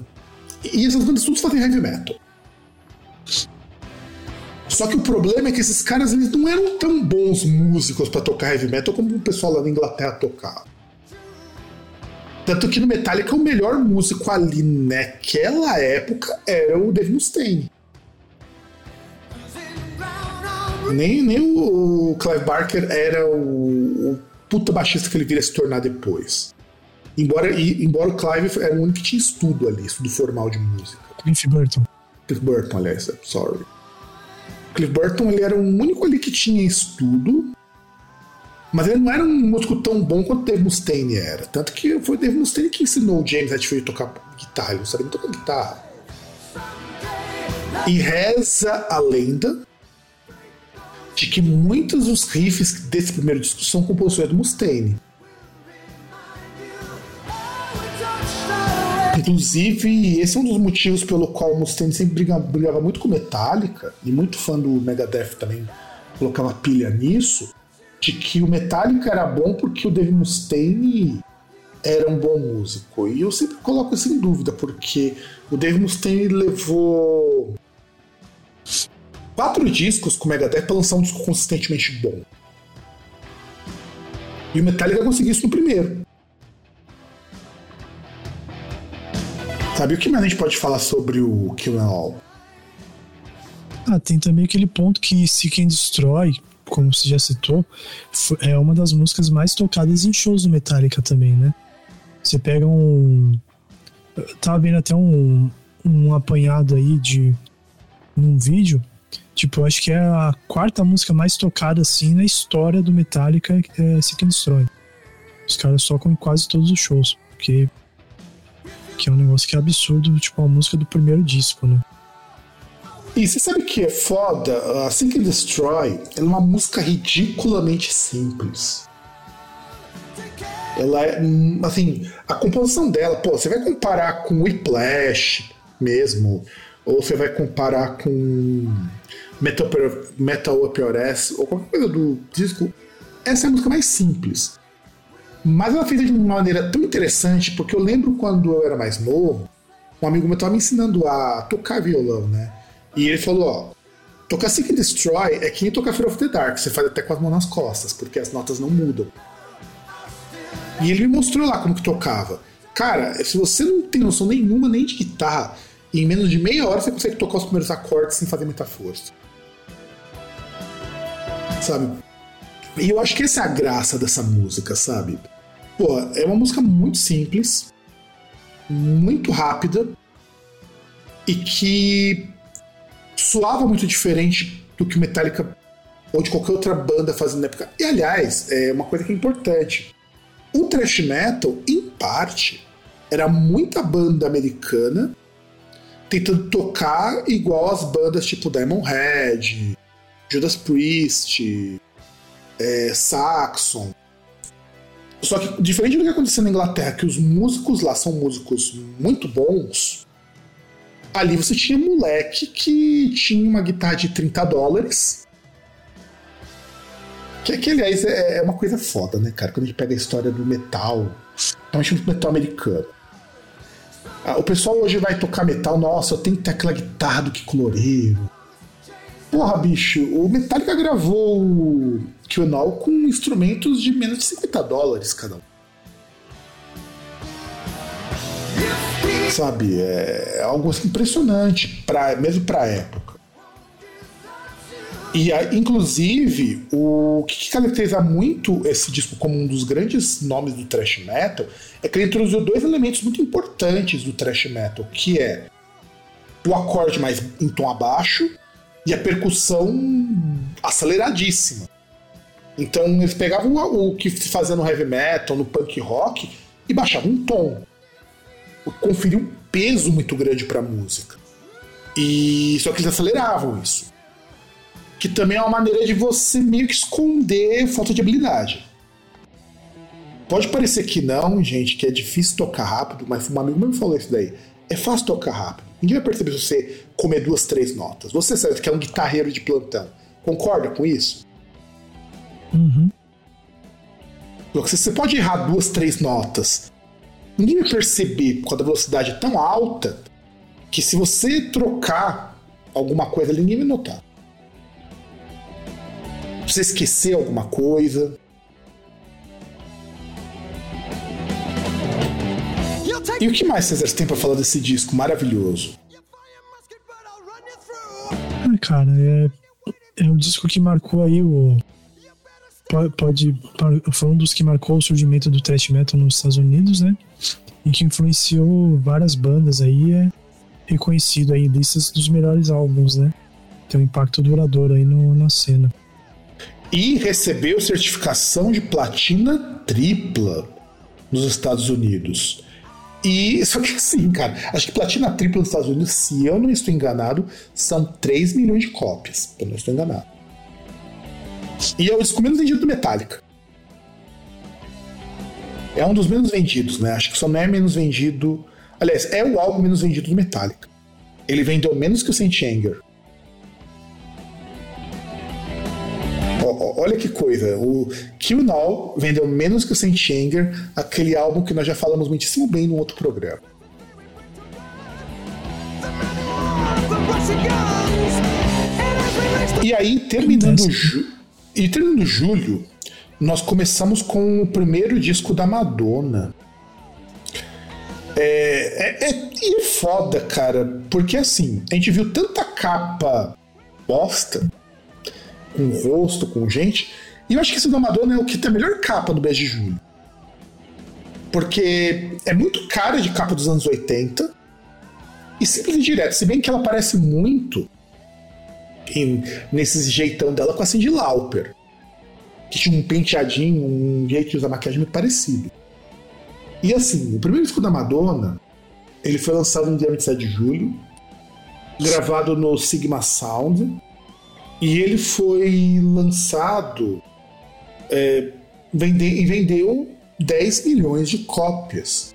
e essas bandas todas fazem heavy metal. Só que o problema é que esses caras eles não eram tão bons músicos para tocar heavy metal como o pessoal lá na Inglaterra tocava. Tanto que no Metallica o melhor músico ali naquela época era o Dave Mustaine. Nem, nem o Clive Barker era o, o puta baixista que ele viria se tornar depois. Embora, e, embora o Clive era o único que tinha estudo ali, estudo formal de música. Cliff Burton. Cliff Burton, aliás, sorry. Cliff Burton ele era o único ali que tinha estudo mas ele não era um músico tão bom quanto Dave Mustaine era. Tanto que foi Dave Mustaine que ensinou o James Hetfield a tocar guitarra. Ele não sabia tocar guitarra. E reza a lenda de que muitos dos riffs desse primeiro disco são composições do Mustaine. Inclusive, esse é um dos motivos pelo qual o Mustaine sempre brigava, brigava muito com Metallica, e muito fã do Megadeth também colocava pilha nisso, de que o Metallica era bom porque o Dave Mustaine era um bom músico. E eu sempre coloco isso em dúvida, porque o Dave Mustaine levou quatro discos com o Megadeth para lançar um disco consistentemente bom. E o Metallica conseguiu isso no primeiro. Sabe o que mais a gente pode falar sobre o Kill Em All? Ah, tem também aquele ponto que Seek and Destroy, como você já citou, é uma das músicas mais tocadas em shows do Metallica também, né? Você pega um. Eu tava vendo até um, um apanhado aí de. num vídeo. Tipo, eu acho que é a quarta música mais tocada assim na história do Metallica, é Seek and Destroy. Os caras tocam em quase todos os shows, porque. Que é um negócio que é absurdo, tipo, a música do primeiro disco, né? E você sabe que é foda? A Seek and Destroy é uma música ridiculamente simples. Ela é, hum, assim, a composição dela, pô, você vai comparar com Whiplash mesmo, ou você vai comparar com Metal, Metal Up Your Ass, ou qualquer coisa do disco, essa é a música mais simples. Mas ela fez de uma maneira tão interessante, porque eu lembro quando eu era mais novo, um amigo meu estava me ensinando a tocar violão, né? E ele falou, ó, tocar Seek and Destroy é que nem tocar Fear of the Dark, você faz até com as mãos nas costas, porque as notas não mudam. E ele me mostrou lá como que tocava. Cara, se você não tem noção nenhuma nem de guitarra, em menos de meia hora você consegue tocar os primeiros acordes sem fazer muita força. Sabe? E eu acho que essa é a graça dessa música, sabe? Pô, é uma música muito simples, muito rápida e que soava muito diferente do que Metallica ou de qualquer outra banda fazendo na época. E aliás, é uma coisa que é importante. O thrash metal, em parte, era muita banda americana tentando tocar igual as bandas tipo Diamond Head, Judas Priest, é, Saxon. Só que, diferente do que aconteceu na Inglaterra, que os músicos lá são músicos muito bons, ali você tinha moleque que tinha uma guitarra de 30 dólares que, que aliás, é, é uma coisa foda, né, cara? Quando a gente pega a história do metal, principalmente do metal americano. Ah, o pessoal hoje vai tocar metal, nossa, eu tenho que ter aquela guitarra do que coloreiro. Porra, bicho, o Metallica gravou o QAnon com instrumentos de menos de 50 dólares cada um. Sabe, é algo assim, impressionante, pra, mesmo pra época. E, inclusive, o que caracteriza muito esse disco como um dos grandes nomes do thrash metal é que ele introduziu dois elementos muito importantes do thrash metal, que é o acorde mais em tom abaixo e a percussão aceleradíssima. Então eles pegavam o que se fazia no heavy metal, no punk rock e baixavam um tom. Conferia um peso muito grande para a música. E só que eles aceleravam isso que também é uma maneira de você meio que esconder falta de habilidade. Pode parecer que não, gente, que é difícil tocar rápido, mas um amigo meu me falou isso daí. É fácil tocar rápido. Ninguém vai perceber se você comer duas, três notas. Você sabe que é um guitarreiro de plantão. Concorda com isso? Uhum. Você pode errar duas, três notas. Ninguém vai perceber quando a velocidade é tão alta que se você trocar alguma coisa ali, ninguém vai notar você esquecer alguma coisa. E o que mais, César, você tem pra falar desse disco maravilhoso? Ah, cara, é, é um disco que marcou aí o. Pode, foi um dos que marcou o surgimento do thrash metal nos Estados Unidos, né? E que influenciou várias bandas aí, é reconhecido aí em listas dos melhores álbuns, né? Tem um impacto duradouro aí no, na cena e recebeu certificação de platina tripla nos Estados Unidos. E só que assim, cara, acho que platina tripla nos Estados Unidos, se eu não estou enganado, são 3 milhões de cópias. Eu não estou enganado. E é o disco menos vendido do Metallica. É um dos menos vendidos, né? Acho que só não é menos vendido. Aliás, é o álbum menos vendido do Metallica. Ele vendeu menos que o Saint Anger. Olha que coisa, o Kill Now vendeu menos que o Saint Anger, aquele álbum que nós já falamos muitíssimo bem no outro programa. E aí, terminando, ju e terminando julho, nós começamos com o primeiro disco da Madonna. É, é, é, é foda, cara, porque assim, a gente viu tanta capa bosta, com rosto, com gente, e eu acho que esse da Madonna é o que tem a melhor capa do mês de julho. Porque é muito cara de capa dos anos 80, e simples e direto, se bem que ela parece muito em, nesse jeitão dela com a Cindy Lauper. Que tinha um penteadinho, um jeito de usar maquiagem muito parecido. E assim, o primeiro disco da Madonna, ele foi lançado no dia 27 de julho, gravado no Sigma Sound, e ele foi lançado é, vende, e vendeu 10 milhões de cópias.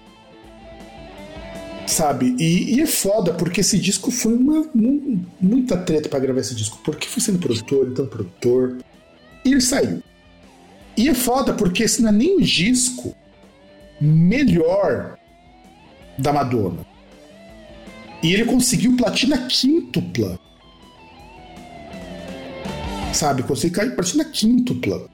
Sabe? E, e, é foda, porque esse disco foi uma, muita treta para gravar esse disco. Porque foi sendo produtor, então produtor. E ele saiu. E é foda, porque esse não é nem o disco melhor da Madonna. E ele conseguiu platina quíntupla. Sabe? Conseguiu platina quíntupla.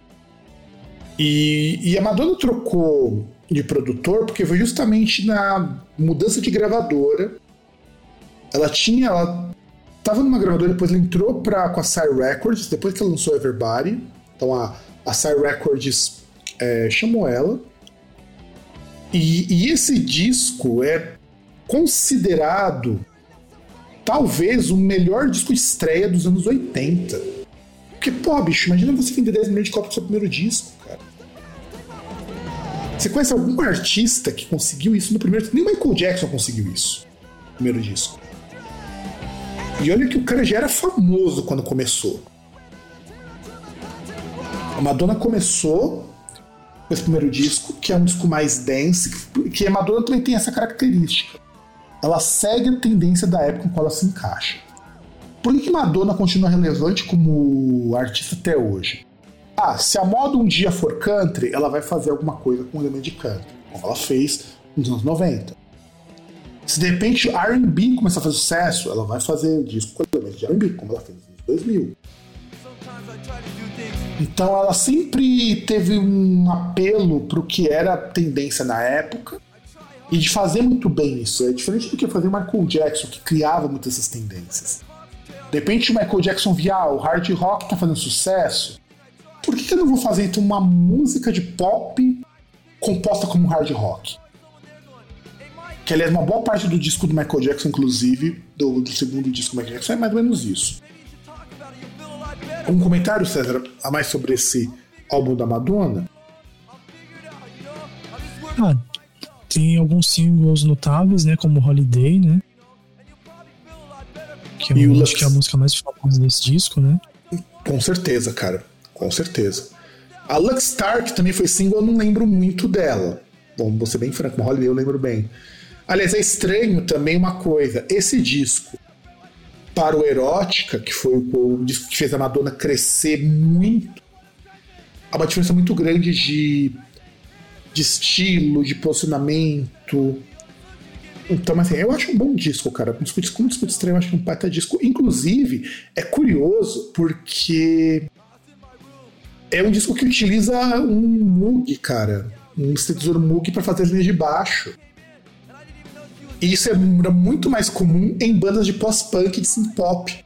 E, e a Madonna trocou de produtor porque foi justamente na mudança de gravadora. Ela tinha. Ela tava numa gravadora, depois ela entrou pra, com a Sire Records, depois que ela lançou Everybody. Então a, a Sire Records é, chamou ela. E, e esse disco é considerado talvez o melhor disco de estreia dos anos 80. Porque, pô, bicho, imagina você vender 10 milhões de cópias do seu primeiro disco, cara. Você conhece algum artista que conseguiu isso no primeiro Nem Michael Jackson conseguiu isso no primeiro disco. E olha que o cara já era famoso quando começou. A Madonna começou com esse primeiro disco, que é um disco mais dance, que a Madonna também tem essa característica. Ela segue a tendência da época com qual ela se encaixa. Por que Madonna continua relevante como artista até hoje? Ah, se a moda um dia for country, ela vai fazer alguma coisa com o elemento de country, como ela fez nos anos 90. Se de repente R&B começar a fazer sucesso, ela vai fazer disco com elemento de R&B, como ela fez nos anos 2000. Então ela sempre teve um apelo para o que era tendência na época e de fazer muito bem isso. É diferente do que fazer Michael Jackson, que criava muitas essas tendências. De repente o Michael Jackson via ah, o hard rock tá fazendo sucesso, por que, que eu não vou fazer então uma música de pop composta como hard rock? Que aliás, uma boa parte do disco do Michael Jackson, inclusive, do, do segundo disco do Michael Jackson, é mais ou menos isso. Um comentário, César, a mais sobre esse álbum da Madonna? Ah, tem alguns singles notáveis, né? Como Holiday, né? Que eu acho Lux... que é a música mais famosa desse disco, né? Com certeza, cara com certeza. A Lux que também foi single, eu não lembro muito dela. Bom, vou ser bem franco, uma Holiday eu lembro bem. Aliás, é estranho também uma coisa: esse disco, para o Erótica, que foi o disco que fez a Madonna crescer muito, há uma diferença muito grande de, de estilo, de posicionamento. Então, assim, eu acho um bom disco, cara. Um disco, como disco de estranho, eu acho um baita disco. Inclusive, é curioso porque é um disco que utiliza um Moog, cara. Um sintetizador Moog para fazer as linhas de baixo. E isso é muito mais comum em bandas de pós-punk e de synth-pop.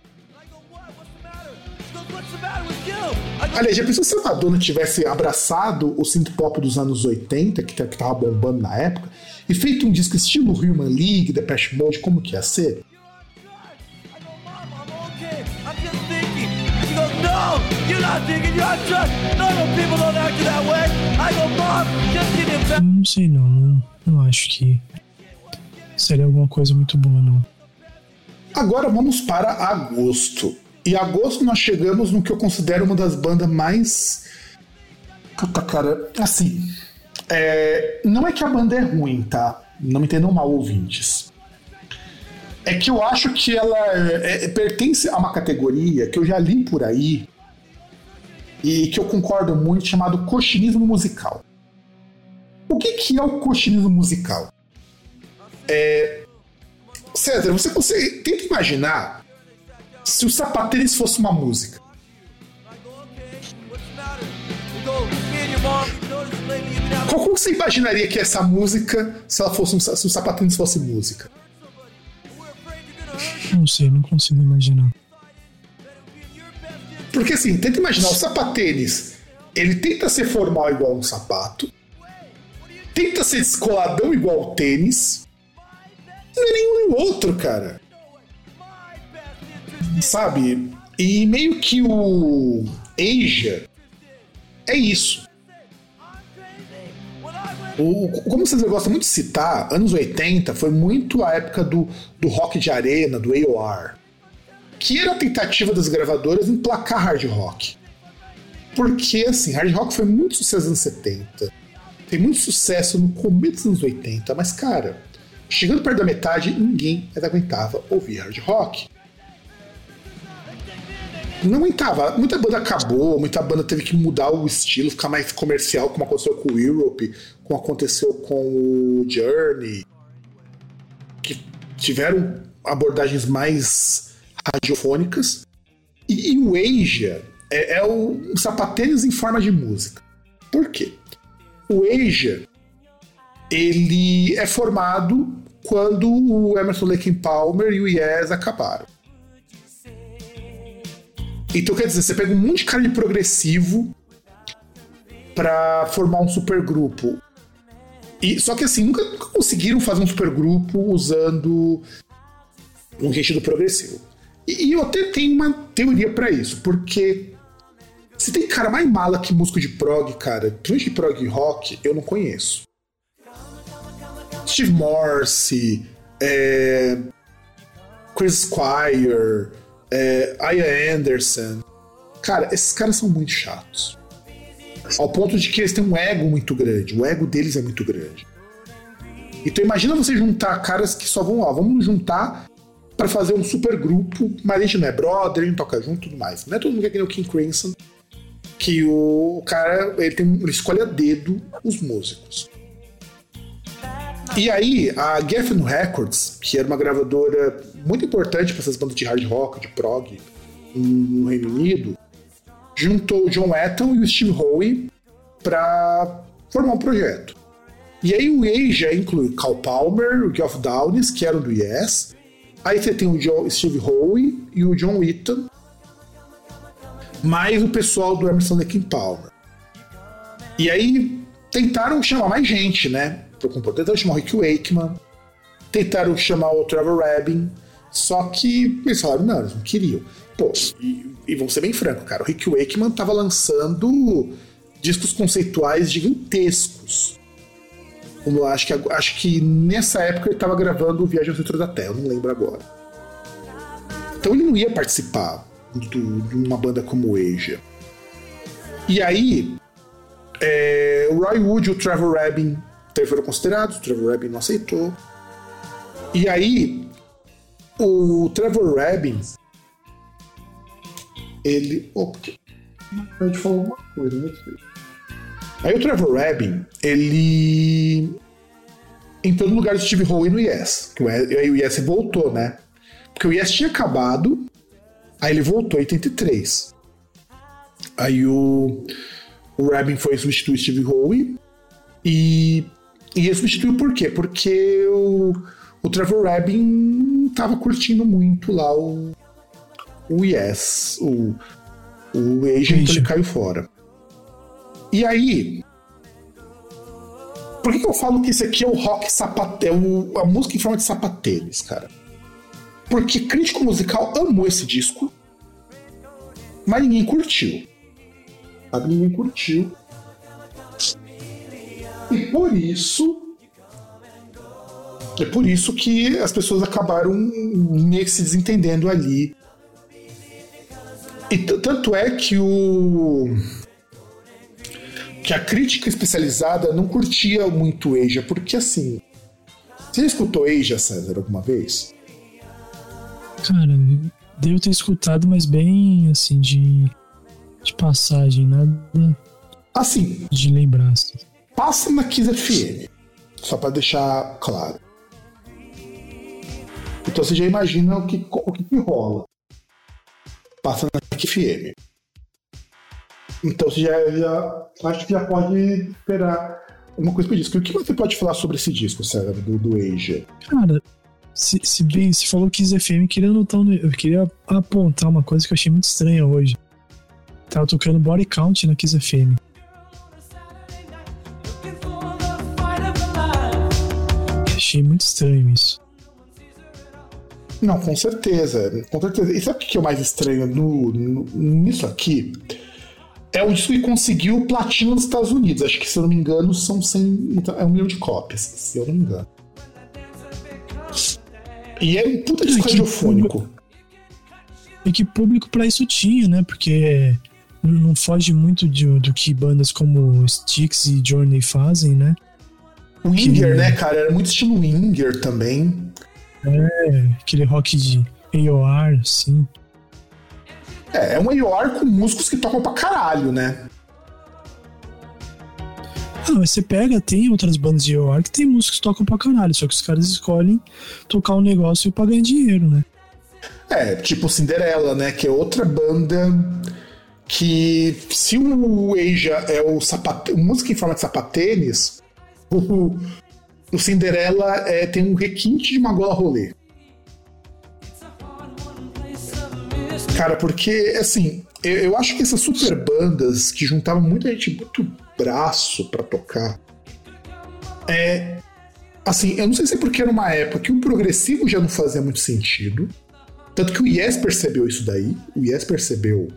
Aliás, já pensou se a Madonna tivesse abraçado o synth-pop dos anos 80, que, que tava bombando na época, e feito um disco estilo Human League, Depeche Mode, como que ia ser? Não sei não, não, não acho que seria alguma coisa muito boa, não. Agora vamos para agosto. E agosto nós chegamos no que eu considero uma das bandas mais. Puta cara, assim. É... Não é que a banda é ruim, tá? Não me entendam mal, ouvintes. É que eu acho que ela é, é, pertence a uma categoria que eu já li por aí e que eu concordo muito, chamado cochinismo musical. O que, que é o cochinismo musical? É... César, você consegue. Tenta imaginar se o sapatênis fosse uma música. Como você imaginaria que essa música se ela fosse um, se o sapatênis fosse música? Não sei, não consigo imaginar. Porque assim, tenta imaginar, o sapatênis, ele tenta ser formal igual um sapato, tenta ser descoladão igual ao tênis, não é nenhum nem outro, cara. Sabe? E meio que o Asia é isso. O, como vocês gostam muito de citar, anos 80 foi muito a época do, do rock de arena, do AOR, que era a tentativa das gravadoras em placar hard rock. Porque, assim, hard rock foi muito sucesso nos anos 70, tem muito sucesso no começo dos anos 80, mas, cara, chegando perto da metade, ninguém aguentava ouvir hard rock não aguentava. Muita banda acabou, muita banda teve que mudar o estilo, ficar mais comercial, como aconteceu com o Europe, como aconteceu com o Journey, que tiveram abordagens mais radiofônicas. E, e o Asia é, é o sapatênis em forma de música. Por quê? O Asia ele é formado quando o Emerson Lake Palmer e o Yes acabaram. Então, quer dizer, você pega um monte de cara de progressivo para formar um supergrupo. E, só que assim, nunca, nunca conseguiram fazer um supergrupo usando um do progressivo. E, e, eu até tenho uma teoria para isso, porque se tem cara mais mala que músico de prog, cara, principalmente de prog rock, eu não conheço. Steve Morse, é, Chris Squire, é, Aya Anderson. Cara, esses caras são muito chatos. Ao ponto de que eles têm um ego muito grande. O ego deles é muito grande. Então imagina você juntar caras que só vão, ó, vamos juntar para fazer um super grupo, mas a gente não é brother, a gente toca junto e tudo mais. Não é todo mundo que é que nem o King Crimson, que o cara ele, tem, ele escolhe a dedo os músicos. E aí, a Geffen Records, que era uma gravadora muito importante para essas bandas de hard rock, de prog no Reino Unido, juntou o John Etton e o Steve Howe para formar um projeto. E aí o Asia inclui Cal Palmer, o Geoff Downes, que eram do Yes. Aí você tem o John, Steve Howe e o John Wheaton, mais o pessoal do Emerson Lake Palmer. E aí tentaram chamar mais gente, né? Tentaram chamar o Rick Wakeman, tentaram chamar o Trevor Rabin, só que eles falaram, não, eles não queriam. Pô, e, e vamos ser bem franco, cara, o Rick Wakeman tava lançando discos conceituais gigantescos. Como eu acho que, acho que nessa época ele estava gravando o Viagem ao Centro da Terra, eu não lembro agora. Então ele não ia participar do, de uma banda como Asia. E aí, é, o Roy Wood e o Trevor Rabin foram considerados, o Trevor Rabin não aceitou. E aí, o Trevor Rabin, ele. Oh, a gente falou uma coisa, né? Aí o Trevor Rabin, ele entrou no lugar do Steve Howe no Yes. Que o Yes voltou, né? Porque o Yes tinha acabado, aí ele voltou em 83. Aí o, o Rabin foi substituir Steve Howe e e ele substituiu por quê? Porque o, o Trevor Rabin tava curtindo muito lá o, o Yes, o, o Agent, ele caiu fora. E aí, por que, que, eu falo que esse aqui é o rock sapatel, a música em forma de sapatênis, cara? Porque crítico musical amou esse disco, mas ninguém curtiu. Sabe? Ninguém curtiu. E por isso. É por isso que as pessoas acabaram meio que se desentendendo ali. E tanto é que o. que a crítica especializada não curtia muito Asia, porque assim. Você escutou Asia, César, alguma vez? Cara, devo ter escutado, mas bem assim, de, de passagem, nada. Assim. De lembrar. Assim passa na Kiss FM. Só para deixar claro. Então você já imagina o que, o que, rola. Passa na FM. Então você já, já acho que já pode esperar uma coisa pra disco. O que você pode falar sobre esse disco, César, do, do Asia? Cara, se, se bem, se falou que FM, queria anotar, eu queria apontar uma coisa que eu achei muito estranha hoje. Tava tocando Body Count na Kiss FM. Achei muito estranho isso. Não, com certeza. Com certeza. E sabe o que é o mais estranho no, no, nisso aqui? É o disco que conseguiu platina nos Estados Unidos. Acho que, se eu não me engano, são 100, é um milhão de cópias, se eu não me engano. E é um puta disco radiofônico. E que público para isso tinha, né? Porque não foge muito de, do que bandas como Styx e Journey fazem, né? O Inger, que... né, cara? Era muito estilo Inger também. É, aquele rock de AOR, sim. É, é um AOR com músicos que tocam pra caralho, né? Não, mas você pega, tem outras bandas de AOR que tem músicos que tocam pra caralho, só que os caras escolhem tocar um negócio pra ganhar dinheiro, né? É, tipo Cinderela, né? Que é outra banda que se o Asia é o sapate... música em forma de sapatênis, o, o Cinderela é, tem um requinte de uma gola rolê. Cara, porque, assim, eu, eu, acho que essas super bandas que juntavam muita gente, muito braço para tocar, é. Assim, eu não sei se é porque era uma época que o progressivo já não fazia muito sentido. Tanto que o Yes percebeu isso daí. O Yes percebeu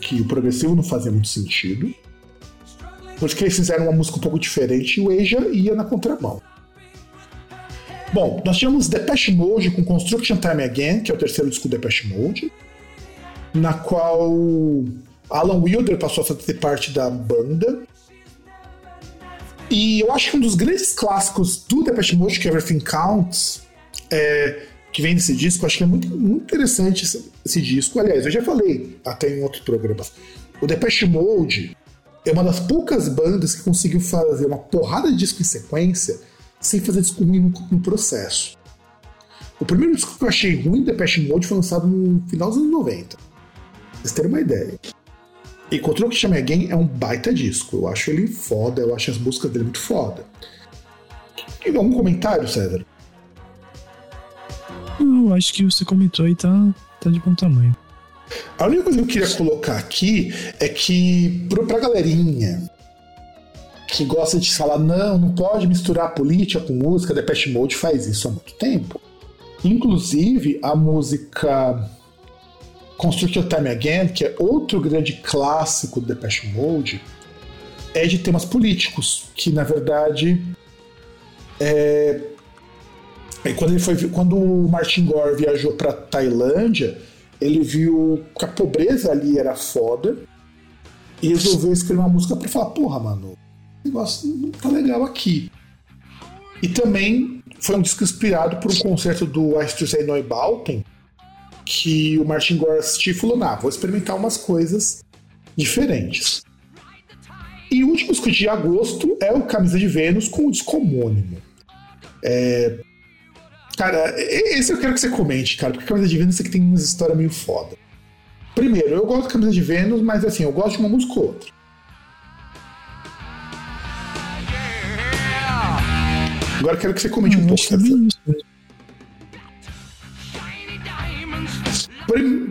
que o progressivo não fazia muito sentido. Por que eles fizeram uma música um pouco diferente e o Asia ia na contramão. Bom, nós tínhamos Depeche Mode com Construction Time Again, que é o terceiro disco do Depeche Mode, na qual Alan Wilder passou a fazer parte da banda. E eu acho que um dos grandes clássicos do Depeche Mode, que é Everything Counts, é, que vem desse disco, acho que é muito, muito interessante esse, esse, disco. Aliás, eu já falei até em outros programas. O Depeche Mode é uma das poucas bandas que conseguiu fazer uma porrada de disco em sequência sem fazer disco ruim no, no processo. O primeiro disco que eu achei ruim, Depeche Mode, foi lançado no final dos anos 90. Pra vocês terem uma ideia. E Control que chama Again é um baita disco. Eu acho ele foda, eu acho as músicas dele muito foda. E algum comentário, César? Não, acho que você comentou e tá, tá de bom tamanho. A única coisa que eu queria colocar aqui é que, pra galerinha que gosta de falar, não, não pode misturar política com música, Depeche Mode faz isso há muito tempo. Inclusive, a música Construct Your Time Again, que é outro grande clássico do Depeche Mode, é de temas políticos, que na verdade é, é quando ele foi quando o Martin Gore viajou para Tailândia, ele viu que a pobreza ali era foda e resolveu escrever uma música para falar, porra, mano, o negócio não tá legal aqui. E também foi um disco inspirado por um concerto do Astrid Neubauten, que o Martin Gore assistiu e falou: nah, vou experimentar umas coisas diferentes. E o último disco de agosto é o Camisa de Vênus com o disco homônimo. É... Cara, esse eu quero que você comente, cara, porque Camisa de Vênus é que tem uma história meio foda. Primeiro, eu gosto de Camisa de Vênus, mas assim, eu gosto de uma música ou outra. Agora eu quero que você comente um pouco.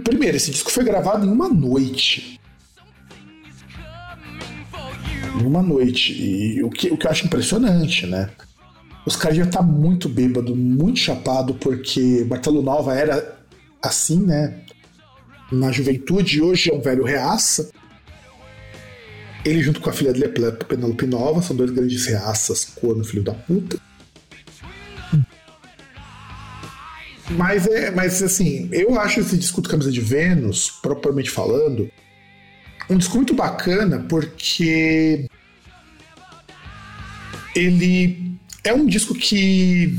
Primeiro, esse disco foi gravado em uma noite. Em uma noite. E o que, o que eu acho impressionante, né? Os caras já tá muito bêbado, muito chapado, porque Martelo Nova era assim, né? Na juventude, hoje é um velho reaça. Ele, junto com a filha dele, Penelope Nova, são dois grandes reaças, corno filho da puta. Mas é, mas assim, eu acho esse disco do Camisa de Vênus, propriamente falando, um disco muito bacana porque ele é um disco que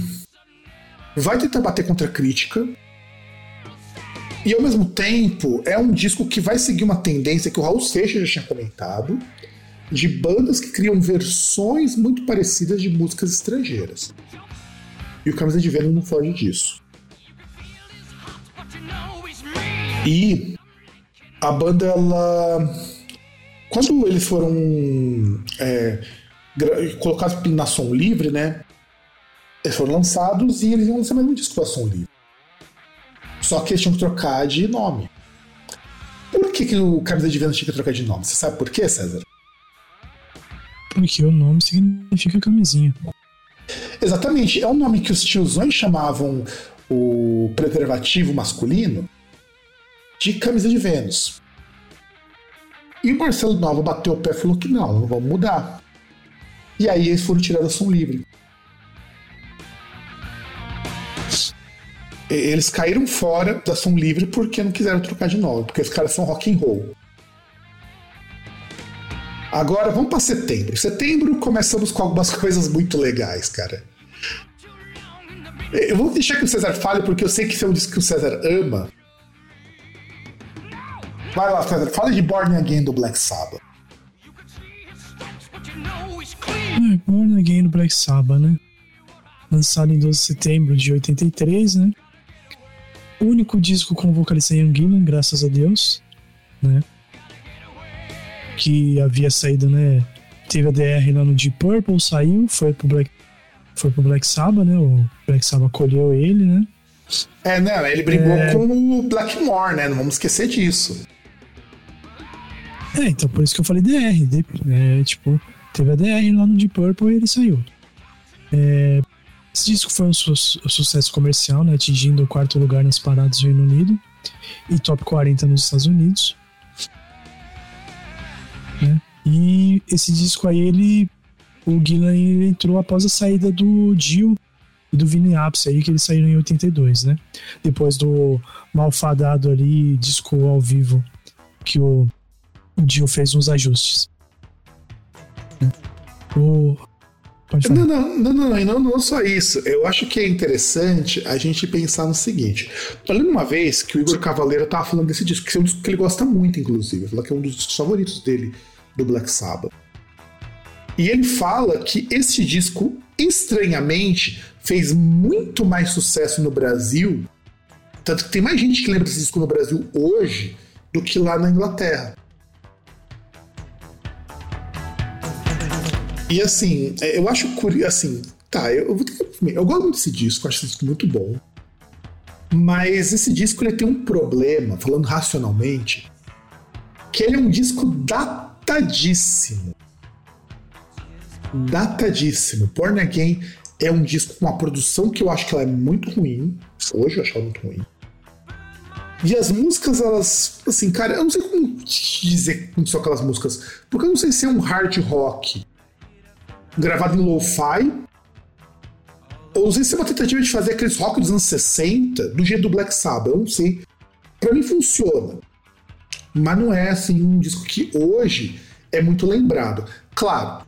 vai tentar bater contra a crítica e ao mesmo tempo é um disco que vai seguir uma tendência que o Raul Seixas já tinha comentado de bandas que criam versões muito parecidas de músicas estrangeiras. E o Camisa de Vênus não foge disso. E a banda, ela. Quando eles foram é, colocados na som livre, né? Eles foram lançados e eles iam lançar mais um disco da som livre. Só que eles tinham que trocar de nome. Por que, que o Camisa de Vênus tinha que trocar de nome? Você sabe por quê, César? Porque o nome significa camisinha. Exatamente. É um nome que os tiozões chamavam o preservativo masculino de camisa de Vênus. E o Marcelo Nova bateu o pé e falou que não, não vamos mudar. E aí eles foram tirar da som livre. Eles caíram fora da som livre porque não quiseram trocar de nome, porque os caras são rock and roll. Agora vamos para setembro. Setembro começamos com algumas coisas muito legais, cara. Eu vou deixar que o César fale, porque eu sei que isso é um disco que o César ama. Vai lá, César, fala de Born Again do Black Sabbath. É, Born Again do Black Sabbath, né? Lançado em 12 de setembro de 83, né? Único disco com vocalista Ian Gillan, graças a Deus, né? Que havia saído, né? Teve a DR lá no Deep Purple, saiu, foi pro Black, foi pro Black Sabbath, né? O Black Sabbath acolheu ele, né? É, não, ele brigou é... com o Blackmore, né? Não vamos esquecer disso. É, então por isso que eu falei DR. É, tipo, teve a DR lá no Deep Purple e ele saiu. É, esse disco foi um, su um, sucesso comercial, né, atingindo o quarto lugar nas paradas do Reino Unido e top 40 nos Estados Unidos. Né? E esse disco aí, ele, o Gillan entrou após a saída do Dio e do Vini Appice aí, que eles saíram em 82, né? Depois do malfadado ali, disco ao vivo, que o, o Dio fez uns ajustes. O, não, não, não, não, não, não só isso. Eu acho que é interessante a gente pensar no seguinte. Eu lembro uma vez que o Igor Cavaleiro tava falando desse disco, que é um disco que ele gosta muito, inclusive. Fala que é um dos favoritos dele, do Black Sabbath. E ele fala que esse disco, estranhamente, fez muito mais sucesso no Brasil. Tanto que tem mais gente que lembra desse disco no Brasil hoje do que lá na Inglaterra. E assim, é, eu acho curioso. Assim, tá, eu, eu, eu gosto muito desse disco, acho esse disco muito bom. Mas esse disco ele tem um problema, falando racionalmente, que ele é um disco datadíssimo. Datadíssimo. Born Again é um disco com uma produção que eu acho que ela é muito ruim. Hoje eu acho ela muito ruim. E as músicas, elas. Assim, cara, eu não sei como dizer como são aquelas músicas. Porque eu não sei se é um hard rock gravado em lo-fi. Ou não sei se é uma tentativa de fazer aqueles rock dos anos 60 do jeito do Black Sabbath, eu não sei. Pra mim funciona. Mas não é assim um disco que hoje é muito lembrado. Claro,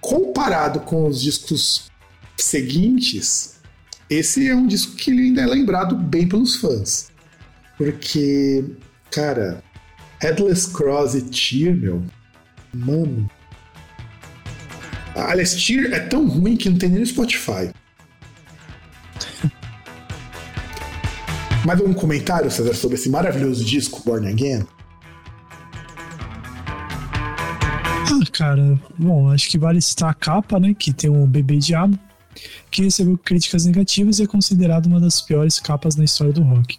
comparado com os discos seguintes, esse é um disco que ainda é lembrado bem pelos fãs. Porque, cara, Headless Cross e Tear, meu, mano, a Alestir é tão ruim que não tem nem no Spotify. Mais algum comentário, César, sobre esse maravilhoso disco Born Again? Ah, cara, bom, acho que vale citar a capa, né? Que tem o Bebê Diabo, que recebeu críticas negativas e é considerado uma das piores capas na história do rock.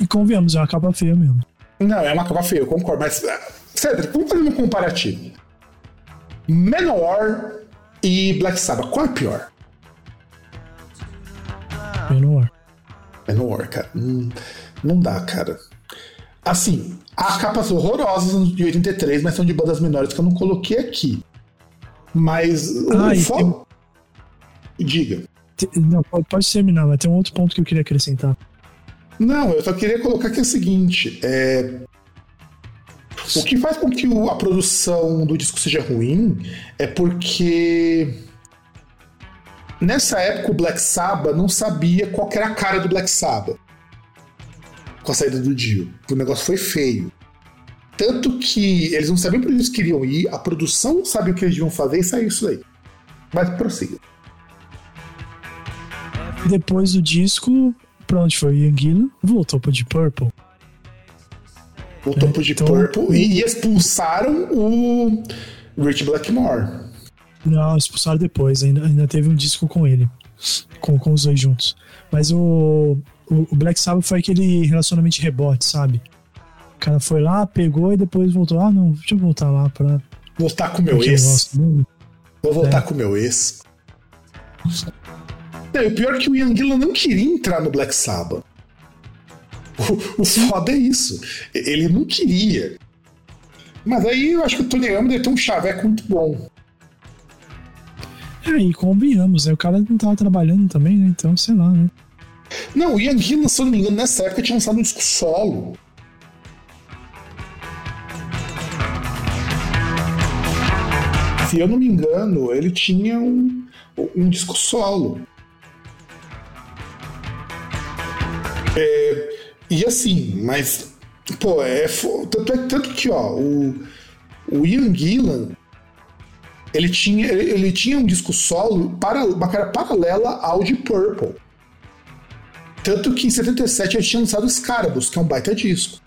E convenhamos, é uma capa feia mesmo. Não, é uma capa feia, eu concordo, mas. Cedric, vamos fazer um comparativo. Manowar e Black Sabbath. Qual é pior? Manowar. Manowar, cara. Hum, não dá, cara. Assim, há capas horrorosas de 83, mas são de bandas menores que eu não coloquei aqui. Mas ah, o foco. Tem... Diga. Não, pode terminar, mas tem um outro ponto que eu queria acrescentar. Não, eu só queria colocar que é o seguinte: é, o que faz com que a produção do disco seja ruim é porque nessa época o Black Sabbath não sabia qual era a cara do Black Sabbath com a saída do Dio. O negócio foi feio. Tanto que eles não sabiam para onde eles queriam ir, a produção sabia o que eles iam fazer e saiu isso aí. Mas prossiga. Depois do disco, pra onde foi o Ian Gillan? Voltou pro Deep Purple o topo de então, Purple, e expulsaram o Rich Blackmore. Não, expulsaram depois, ainda, ainda teve um disco com ele. Com, com os dois juntos. Mas o, o, o Black Sabbath foi aquele relacionamento de rebote, sabe? O cara foi lá, pegou e depois voltou. Ah, não, deixa eu voltar lá pra. Voltar com o meu ex. Vou voltar é. com o meu ex. É, o pior é que o Ian Gillan não queria entrar no Black Sabbath. O, o foda é isso. Ele não queria. Mas aí eu acho que o Tony Iommi tem um chaveco muito bom. É, e convenhamos, né? O cara não tava trabalhando também, né? Então, sei lá, né? Não, o Ian Gillan, se eu não me engano, nessa época tinha lançado um disco solo. Se eu não me engano, ele tinha um, um disco solo. É, e assim, mas, pô, é. Tanto, é, tanto que, ó, o, o Ian Gillan ele tinha, ele tinha um disco solo, para, uma cara paralela ao de Purple. Tanto que em 77 ele tinha lançado Scarabus, que é um baita disco.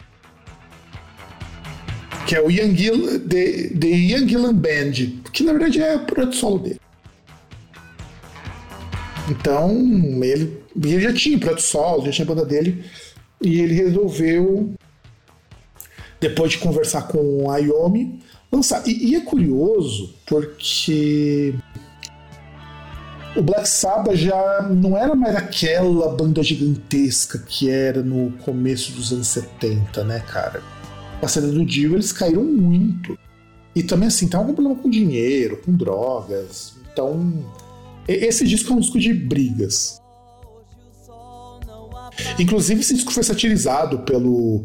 Que é o Ian Gill, The, The Ian Gillan Band, que na verdade é o projeto solo dele. Então, ele, ele já tinha projeto solo, já tinha a banda dele, e ele resolveu, depois de conversar com a Yomi, lançar. E, e é curioso porque o Black Sabbath já não era mais aquela banda gigantesca que era no começo dos anos 70, né, cara? A cena do Dio, eles caíram muito. E também, assim, tem algum problema com dinheiro, com drogas. Então, esse disco é um disco de brigas. Inclusive, esse disco foi satirizado pelo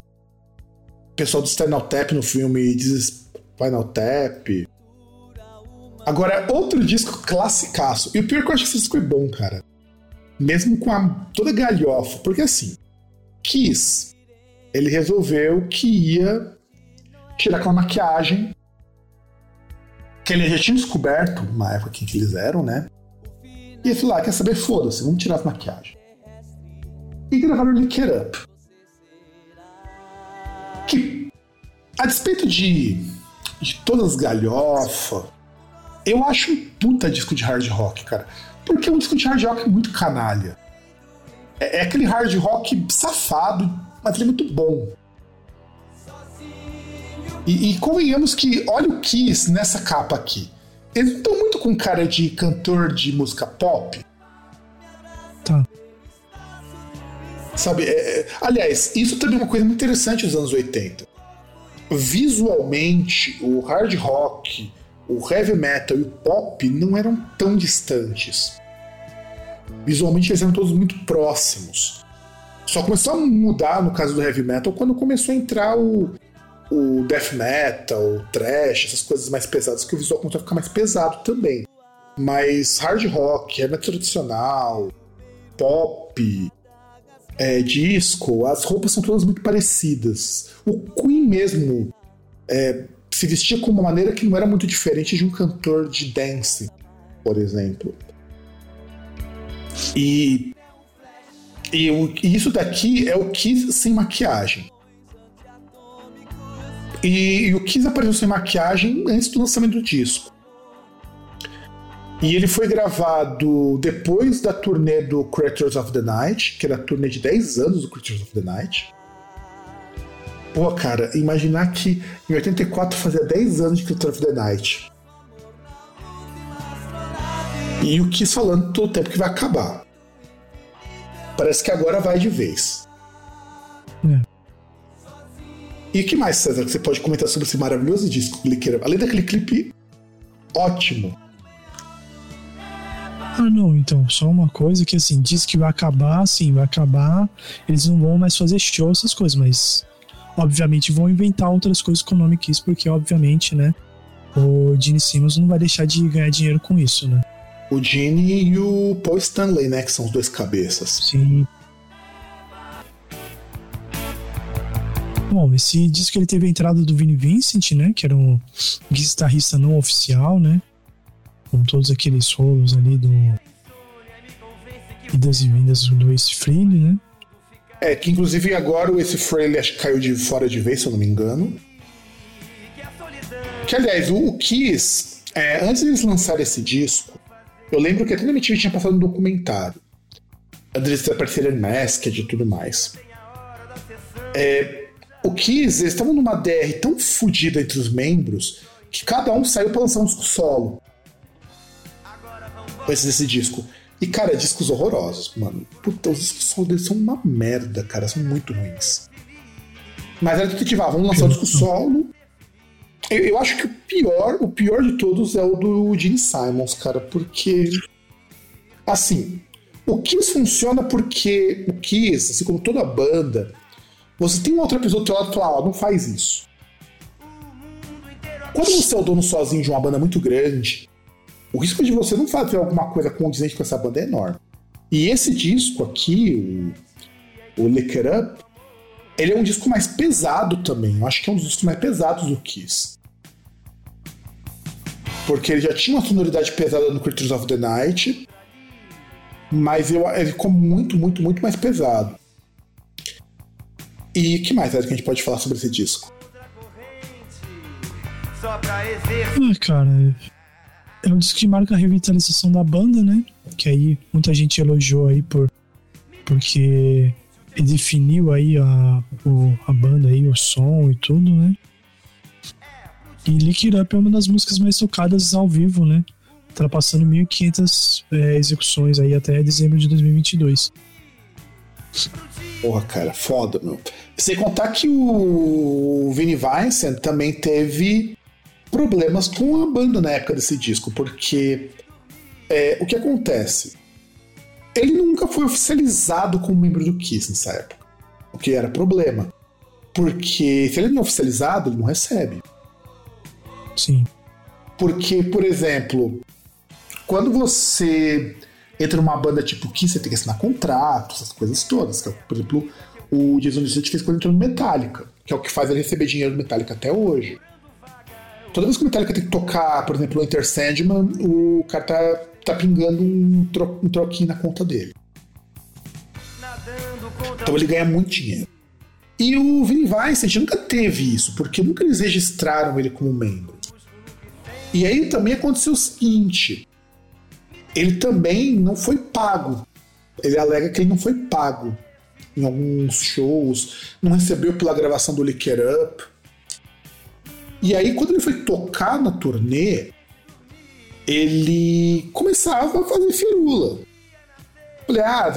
pessoal do Spinal Tap no filme Final Tap. Agora, outro disco classicaço. E o pior é que eu acho que esse disco é bom, cara. Mesmo com a, toda galhofa. Porque assim, Kiss, ele resolveu que ia tirar aquela maquiagem que ele já tinha descoberto na época que eles eram, né? E ele falou: ah, quer saber? Foda-se, vamos tirar as maquiagens. E gravaram Lick It Up. Que, a despeito de de todas as galhofas. Eu acho um puta disco de hard rock, cara. Porque é um disco de hard rock muito canalha. É, é aquele hard rock safado, mas ele é muito bom. E, e convenhamos que, olha o Kiss nessa capa aqui. Eles não estão muito com cara de cantor de música pop. Tá. Sabe, é, é aliás, isso também é uma coisa muito interessante dos anos 80 visualmente o hard rock, o heavy metal e o pop não eram tão distantes. Visualmente eles eram todos muito próximos. Só começou a mudar no caso do heavy metal quando começou a entrar o, o death metal, o trash, essas coisas mais pesadas, que o visual começou a ficar mais pesado também. Mas hard rock, heavy metal tradicional, pop, é, disco, as roupas são todas muito parecidas. O Queen mesmo é, se vestia com uma maneira que não era muito diferente de um cantor de dance, por exemplo. E, e, e isso daqui é o Kiss sem maquiagem. E, e o Kiss apareceu sem maquiagem antes do lançamento do disco. E ele foi gravado depois da turnê do Creatures of the Night, que era a turnê de 10 anos do Creatures of the Night. Pô, cara, imaginar que em 84 fazia 10 anos de Creatures of the Night. E o Kiss falando todo o tempo que vai acabar. Parece que agora vai de vez. É. E o que mais, César, que você pode comentar sobre esse maravilhoso disco, Além daquele clipe ótimo ah, não, então, só uma coisa que assim, diz que vai acabar, sim, vai acabar, eles não vão mais fazer show, essas coisas, mas obviamente vão inventar outras coisas com o nome Kiss, porque obviamente, né, o Gene Simmons não vai deixar de ganhar dinheiro com isso, né? O Gene e o Paul Stanley, né, que são os dois cabeças. Sim. Bom, esse disco ele teve a entrada do Vinnie Vincent, né, que era um guitarrista não oficial, né? Com todos aqueles solos ali do idas e vindas do Ace Frehley, né? É, que inclusive agora o Ace Frehley acho que caiu de fora de vez, se eu não me engano. Que aliás, o Kiss, É, antes de eles lançarem esse disco, eu lembro que até na MTV tinha passado um documentário. Antes da parceria Masked e tudo mais. É, o Kiss, eles estavam numa DR tão fodida entre os membros que cada um saiu pra lançar um disco solo. Antes desse disco. E, cara, discos horrorosos, mano. Puta, os discos solo deles são uma merda, cara. São muito ruins. Mas era tentativa, ah, vamos lançar o disco solo. Eu, eu, acho que o pior, o pior de todos é o do Gene Simons, cara, porque. Assim, o Kiss funciona porque o Kiss, assim como toda banda, você tem um outro episódio do teu lado e fala, ó, não faz isso. Quando você é o dono sozinho de uma banda muito grande, o risco de você não fazer alguma coisa condizente com essa banda é enorme. E esse disco aqui, o, o Lick It Up, ele é um disco mais pesado também. Eu acho que é um dos discos mais pesados do Kiss. Porque ele já tinha uma sonoridade pesada no Creatures of the Night, mas eu, ele ficou muito, muito, muito mais pesado. E o que mais, Eric, que a gente pode falar sobre esse disco? Ah, cara, é um disco que marca a revitalização da banda, né? Que aí muita gente elogiou aí por porque definiu aí a, o, a banda aí, o som e tudo, né? E Lick It Up é uma das músicas mais tocadas ao vivo, né? Ultrapassando 1.500 é, execuções aí até dezembro de 2022. Porra, cara, foda, meu. Sem contar que o Vinnie Vincent também teve problemas com a banda na época desse disco, porque é, o que acontece? Ele nunca foi oficializado como membro do Kiss nessa época, o que era problema. Porque se ele não é oficializado, ele não recebe. Sim. Porque, por exemplo, quando você entra numa banda tipo Kiss, você tem que assinar contrato, essas coisas todas. Que, é por exemplo, o Jason Newsted fez quando entrou no Metallica, que é o que faz ele receber dinheiro do Metallica até hoje. Toda vez que o Metallica tem que tocar, por exemplo, o Enter Sandman, o cara tá, tá pingando um, tro, um troquinho na conta dele. Então ele ganha muito dinheiro. E o Vinny Vincent nunca teve isso, porque nunca eles registraram ele como membro. E aí também aconteceu o seguinte: ele também não foi pago. Ele alega que ele não foi pago em alguns shows, não recebeu pela gravação do Lick It Up. E aí, quando ele foi tocar na turnê, ele começava a fazer firula. Falei, ah,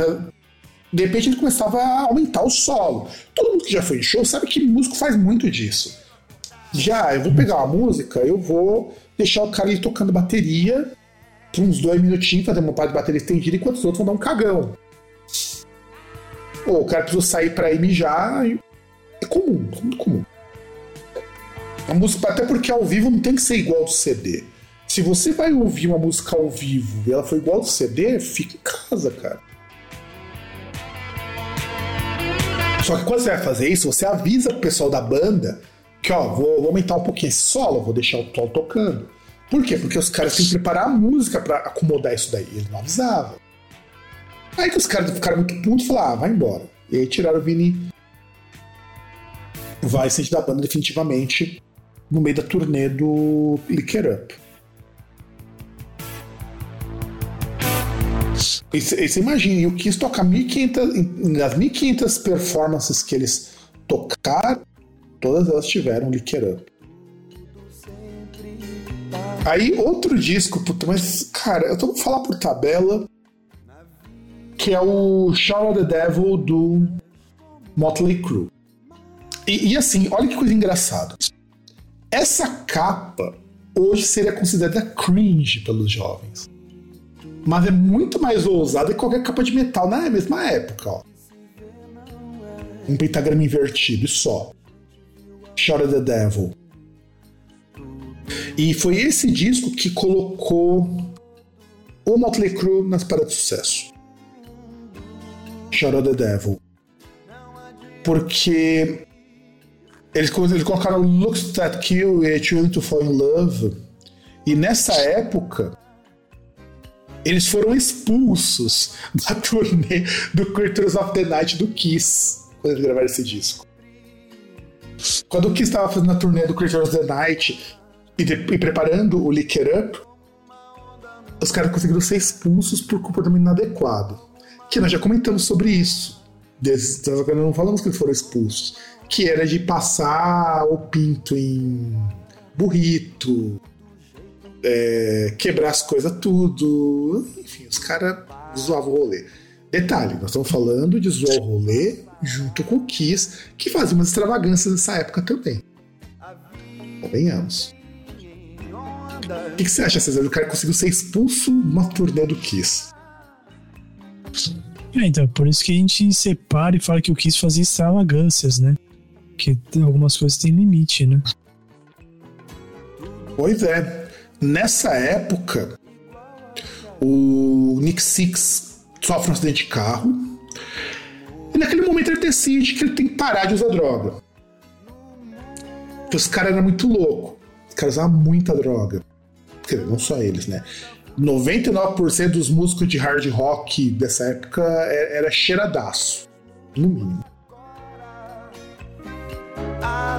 de repente ele começava a aumentar o solo. Todo mundo que já foi em show sabe que músico faz muito disso. Já, eu vou pegar uma música, eu vou deixar o cara ali tocando bateria por uns dois minutinhos, fazer uma parte de bateria estendida, enquanto os outros vão dar um cagão. Ou o cara precisa sair pra ir mijar. É comum, é muito comum. A música, até porque ao vivo não tem que ser igual do CD. Se você vai ouvir uma música ao vivo e ela foi igual do CD, fica em casa, cara. Só que quando você vai fazer isso, você avisa pro pessoal da banda que, ó, vou, vou aumentar um pouquinho esse solo, vou deixar o tom tocando. Por quê? Porque os caras têm que preparar a música para acomodar isso daí. Ele não avisava. Aí que os caras ficaram muito putos e falaram, ah, vai embora. E aí tiraram o Vini vai sentir da banda definitivamente no meio da turnê do Lick It Up. E você imagina, o Kiss toca 1.500, nas 1.500 performances que eles tocaram, todas elas tiveram Lick It Up. Aí, outro disco, puta, mas, cara, eu tô vou falar por tabela, que é o Shout of the Devil do Motley Crue. E, e, assim, olha que coisa engraçada. Essa capa hoje seria considerada cringe pelos jovens. Mas é muito mais ousada que qualquer capa de metal na mesma época, ó. Um pentagrama invertido e só. Shout the Devil. E foi esse disco que colocou o Motley Crue nas paradas de sucesso. Shout the Devil. Porque eles, eles colocaram Looks That Kill e Trying to Fall in Love. E nessa época, eles foram expulsos da turnê do Creatures of the Night do Kiss, quando eles gravaram esse disco. Quando o Kiss estava fazendo a turnê do Creatures of the Night, e, de, e preparando o Licker Up, os caras conseguiram ser expulsos por comportamento inadequado. Que nós já comentamos sobre isso. Desses, não falamos que eles foram expulsos. Que era de passar o pinto em burrito, é, quebrar as coisas tudo. Enfim, os caras zoavam o rolê. Detalhe, nós estamos falando de zoar o rolê junto com o Kiss, que fazia umas extravagâncias nessa época também. Convenhamos. O que, que, você acha, César? O cara conseguiu ser expulso numa turnê do Kiss. É, então, por isso que a gente separa e fala que o Kiss fazia extravagâncias, né? Porque algumas coisas têm limite, né? Pois é. Nessa época, o Nick Six sofre um acidente de carro. E naquele momento ele decide que ele tem que parar de usar droga. Porque os caras eram muito loucos. Os caras usavam muita droga. Quer dizer, não só eles, né? 99% dos músicos de hard rock dessa época é, era cheiradaço. No mínimo.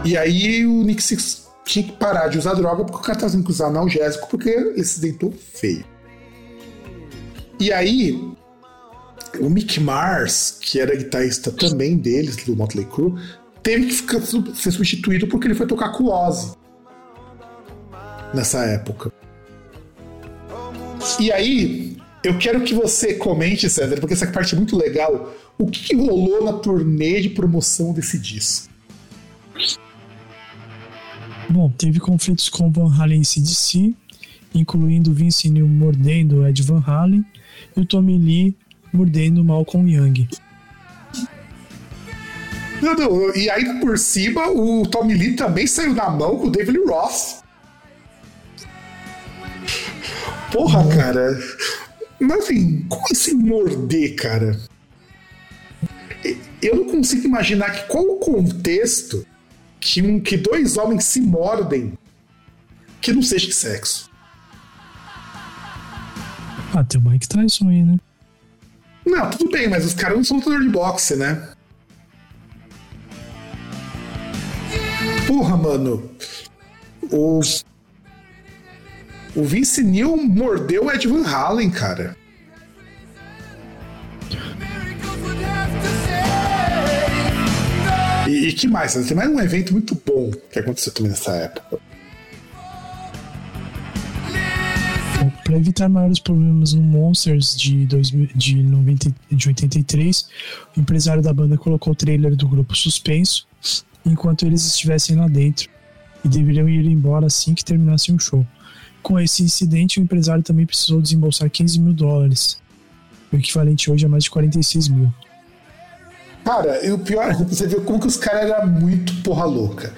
E aí o Nick Six tinha que parar de usar droga porque o cara tava tendo que usar analgésico porque ele se deitou feio. E aí, o Mick Mars, que era guitarrista também deles, do Motley Crue, teve que ficar, ser substituído porque ele foi tocar com o Ozzy nessa época. E aí, eu quero que você comente, César, porque essa parte é muito legal. O que, que rolou na turnê de promoção desse disco? Bom, teve conflitos com Van Halen e CDC, incluindo Vince Neil mordendo Ed Van Halen e o Tommy Lee mordendo Malcolm Young. Não, não, e ainda por cima, o Tommy Lee também saiu na mão com o David Roth. Porra, não. cara. Mas assim, como assim morder, cara? Eu não consigo imaginar que qual o contexto que, um, que dois homens se mordem que não seja sexo. Ah, tem o Mike Tyson aí, né? Não, tudo bem, mas os caras não são lutador de boxe, né? Porra, mano. O. O Vince Neil mordeu o Ed Van Halen, cara. E, e que mais? Tem mais um evento muito bom que aconteceu também nessa época. Para evitar maiores problemas no Monsters de, 2000, de, 90, de 83, o empresário da banda colocou o trailer do grupo suspenso enquanto eles estivessem lá dentro e deveriam ir embora assim que terminasse o show. Com esse incidente, o empresário também precisou desembolsar 15 mil dólares, o equivalente hoje a mais de 46 mil. Cara, e o pior você vê como que os caras eram muito porra louca.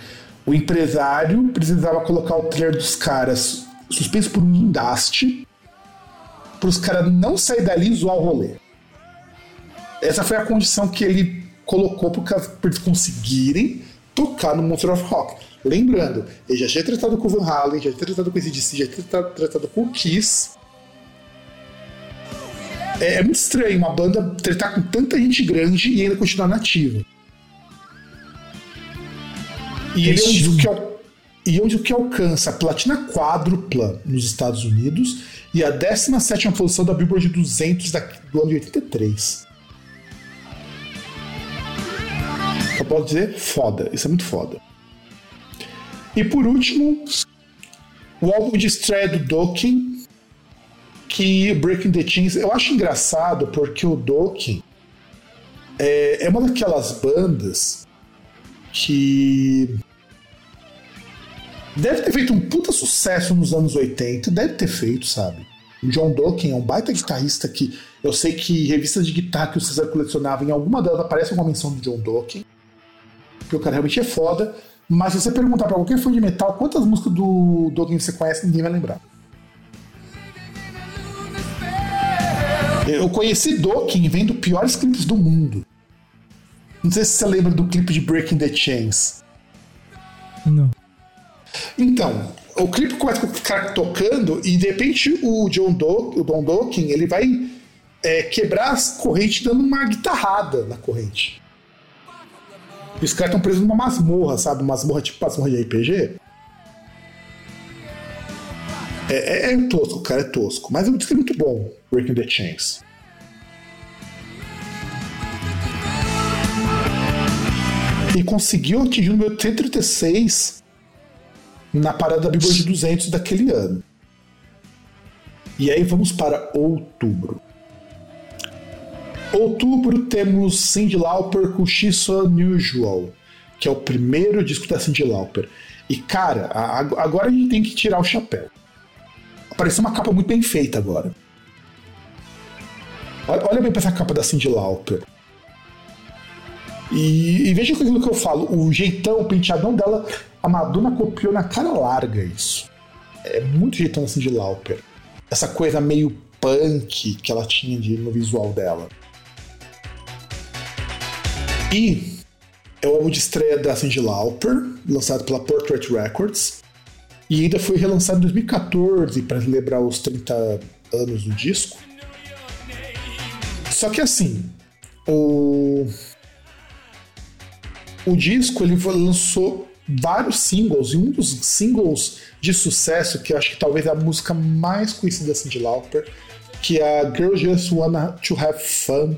O empresário precisava colocar o trailer dos caras suspenso por um guindaste para os caras não sair dali e zoar o rolê. Essa foi a condição que ele colocou para eles conseguirem tocar no Monster of Rock. Lembrando, ele já tinha tratado com o Van Halen, já tinha tratado com o ACDC, já tinha tratado com o Kiss. É, é muito estranho uma banda tratar com tanta gente grande e ainda continuar nativa. E ele é um disco que, e onde o que alcança a platina quádrupla nos Estados Unidos e a 17 posição da Billboard 200 do ano de 83. Eu posso dizer foda, isso é muito foda. E por último, o álbum de estreia do Dokken, que Breaking the Chains, eu acho engraçado porque o Dokken é, é uma daquelas bandas que deve ter feito um puta sucesso nos anos 80, deve ter feito, sabe? O John Dokken é um baita guitarrista que eu sei que revistas de guitarra que o César colecionava, em alguma delas aparece uma menção do John Dokken, porque o cara realmente é foda, mas se você perguntar pra qualquer fã de metal quantas músicas do Dokken você conhece, ninguém vai lembrar. Eu conheci Dokken vendo piores clipes do mundo. Não sei se você lembra do clipe de Breaking the Chains. Não. Então, o clipe começa com o cara tocando e de repente o John Do, o Don Dokken, ele vai é, quebrar as correntes dando uma guitarrada na corrente. E os caras estão presos numa masmorra, sabe? Masmorra tipo masmorra de RPG. É, é, é tosco, cara, é tosco. Mas o disco é muito bom, Breaking the Chains. E conseguiu atingir o número 136 na parada da Billboard 200 daquele ano. E aí vamos para outubro. Outubro temos Cyndi Lauper com She's Unusual, que é o primeiro disco da Cyndi Lauper. E cara, agora a gente tem que tirar o chapéu. Apareceu uma capa muito bem feita agora. Olha bem pra essa capa da Cyndi Lauper. E, e veja aquilo que eu falo, o jeitão, o penteadão dela, a Madonna copiou na cara larga isso. É muito jeitão assim de Lauper. Essa coisa meio punk que ela tinha de, no visual dela. E é o álbum de estreia da Cindy Lauper, lançado pela Portrait Records. E ainda foi relançado em 2014 para celebrar os 30 anos do disco. Só que assim, o o disco ele lançou vários singles, e um dos singles de sucesso, que eu acho que talvez é a música mais conhecida assim, de Lauper, que é a Girl Just Wanna To Have Fun,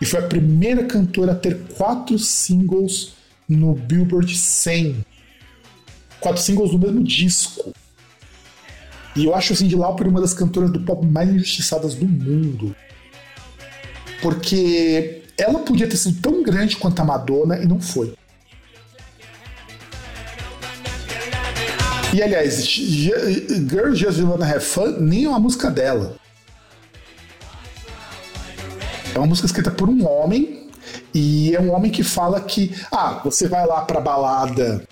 e foi a primeira cantora a ter quatro singles no Billboard 100. Quatro singles no mesmo disco. E eu acho assim, de Lauper uma das cantoras do pop mais injustiçadas do mundo. Porque ela podia ter sido tão grande quanto a Madonna e não foi. E aliás, Girl Just Wanna Have Fun nem é uma música dela. É uma música escrita por um homem e é um homem que fala que, ah, você vai lá pra balada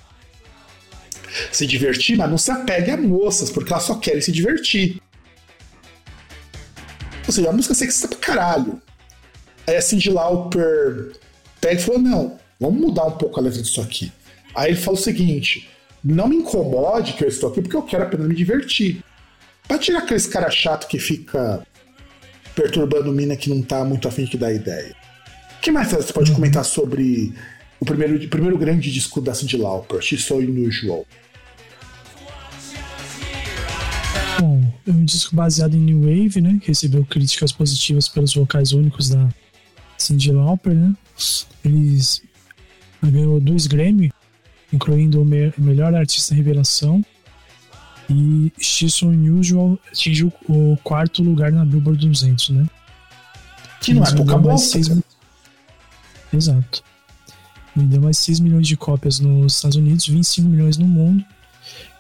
se divertir, mas não se apegue a moças, porque elas só querem se divertir. Ou seja, a música é sexista pra caralho. Aí a Cindy Lauper pega e falou: não, vamos mudar um pouco a letra disso aqui. Aí ele fala o seguinte: não me incomode que eu estou aqui porque eu quero apenas me divertir. Pra tirar aqueles cara chato que fica perturbando mina que não tá muito afim de dar ideia. O que mais você pode comentar sobre o primeiro, o primeiro grande disco da Cindy Lauper, She's So Unusual? Bom, é um disco baseado em New Wave, né? Que recebeu críticas positivas pelos vocais únicos da Cindy Lauper, né? Eles ganhou dois Grammy, incluindo o me melhor artista revelação. E She's Unusual atingiu o quarto lugar na Billboard 200, né? Que não é pouca bosta. Seis... Exato. Vendeu mais 6 milhões de cópias nos Estados Unidos, 25 milhões no mundo.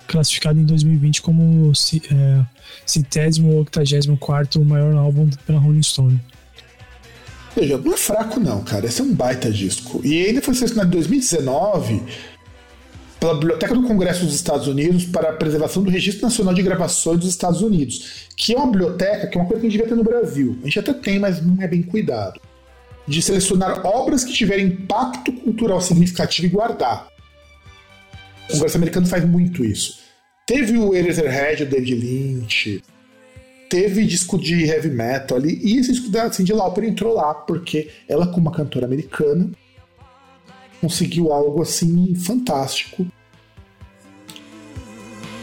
Classificado em 2020 como é, centésimo ou octagésimo quarto maior álbum pela Rolling Stone. Veja, não é fraco não, cara. Esse é um baita disco. E ainda foi selecionado em 2019 pela Biblioteca do Congresso dos Estados Unidos para a preservação do Registro Nacional de Gravações dos Estados Unidos, que é uma biblioteca que é uma coisa que a gente devia ter no Brasil. A gente até tem, mas não é bem cuidado. De selecionar obras que tiverem impacto cultural significativo e guardar. O Congresso americano faz muito isso. Teve o Eraserhead, o David Lynch, teve disco de heavy metal ali, e esse disco da Cindy Lauper entrou lá, porque ela, como uma cantora americana, conseguiu algo assim fantástico.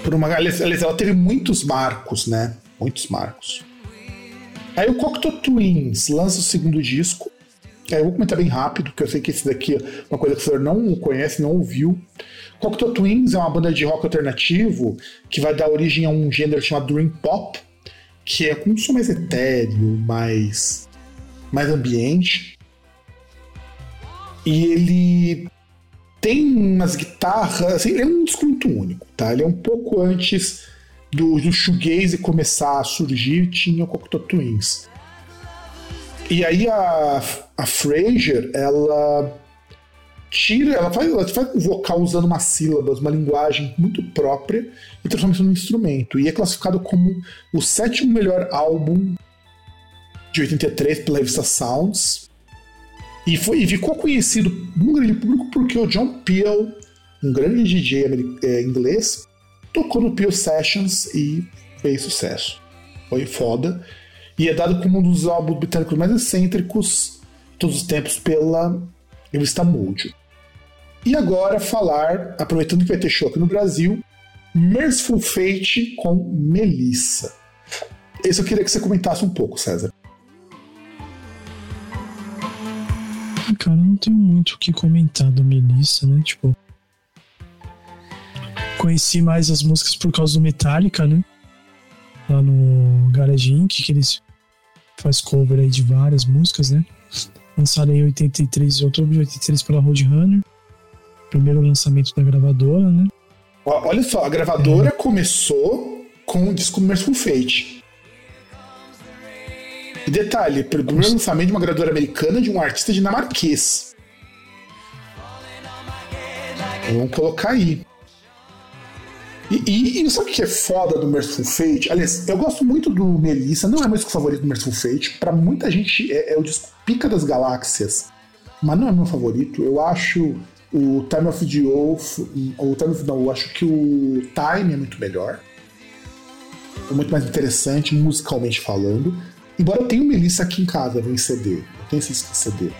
Por uma, aliás, ela teve muitos marcos, né? Muitos marcos. Aí o Cocteau Twins lança o segundo disco. Aí eu vou comentar bem rápido, porque eu sei que esse daqui é uma coisa que o senhor não conhece, não ouviu. Cocteau Twins é uma banda de rock alternativo que vai dar origem a um gênero chamado Dream Pop, que é um som mais etéreo, mais, mais ambiente. E ele tem umas guitarras. Assim, ele é um disco muito único, tá? Ele é um pouco antes do, do shoegaze começar a surgir, tinha o Cocteau Twins. E aí a, a Fraser, ela tira, ela faz, ela faz um vocal usando umas sílabas, uma linguagem muito própria e transforma isso num instrumento. E é classificado como o sétimo melhor álbum de 83 pela revista Sounds. E, foi, e ficou conhecido no grande público porque o John Peel, um grande DJ é, inglês, tocou no Peel Sessions e fez sucesso. Foi foda. E é dado como um dos álbuns britânicos mais excêntricos todos os tempos pela revista Mojo. E agora falar, aproveitando que vai ter show aqui no Brasil, Merciful Fate com Melissa. Esse eu queria que você comentasse um pouco, César. Ah, cara, não tenho muito o que comentar da Melissa, né? Tipo. Conheci mais as músicas por causa do Metallica, né? Lá no Garage Inc., que eles faz cover aí de várias músicas, né? Lançado em 83, de outubro de 83 pela Roadrunner. Primeiro lançamento da gravadora, né? Olha só, a gravadora é. começou com o disco Merciful Fate. E detalhe, primeiro lançamento de uma gravadora americana de um artista dinamarquês. Vamos colocar aí. E, e, e sabe o que é foda do Merciful Fate? Aliás, eu gosto muito do Melissa, não é meu disco favorito do Merciful Fate. Pra muita gente é, é o disco Pica das Galáxias, mas não é meu favorito. Eu acho o Time of the Oath, ou Time of, não, eu acho que o Time é muito melhor. É muito mais interessante, musicalmente falando. Embora eu tenha Melissa aqui em casa, em CD. Eu tenho esse CD.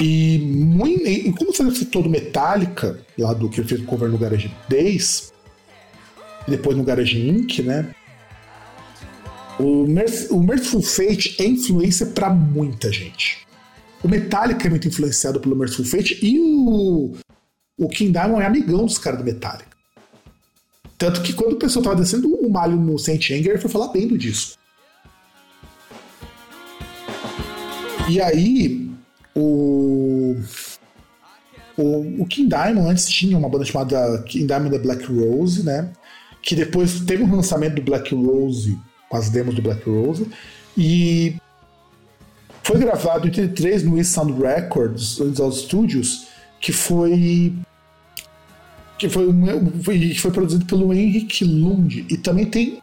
E, muito, e como você citou do Metallica, lá do que ele fez o cover no Garage Days, e depois no Garage Inc., né? O, Merc o Merciful Fate é influência para muita gente. O Metallica é muito influenciado pelo Merciful Fate e o, o King Diamond é amigão dos caras do Metallica. Tanto que quando o pessoal tava descendo o malho no Saint Anger, foi falar bem do disco. E aí, o, o, o King Diamond antes tinha uma banda chamada King Diamond The Black Rose, né? Que depois teve um lançamento do Black Rose, com as demos do Black Rose, e foi gravado em 83 no East Sound Records, aos Studios, que foi que foi, foi, foi produzido pelo Henrik Lund e também tem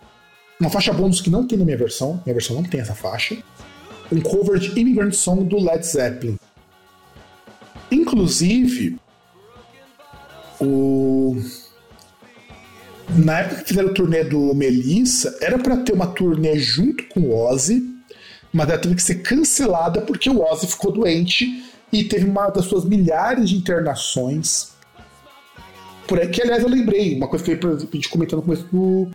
uma faixa bônus que não tem na minha versão, minha versão não tem essa faixa, um cover de Immigrant Song do Led Zeppelin. Inclusive, o na época que fizeram o turnê do Melissa, era para ter uma turnê junto com o Ozzy, mas ela teve que ser cancelada porque o Ozzy ficou doente e teve uma das suas milhares de internações. Por aí, que, aliás, eu lembrei, uma coisa que a gente comentou no começo do,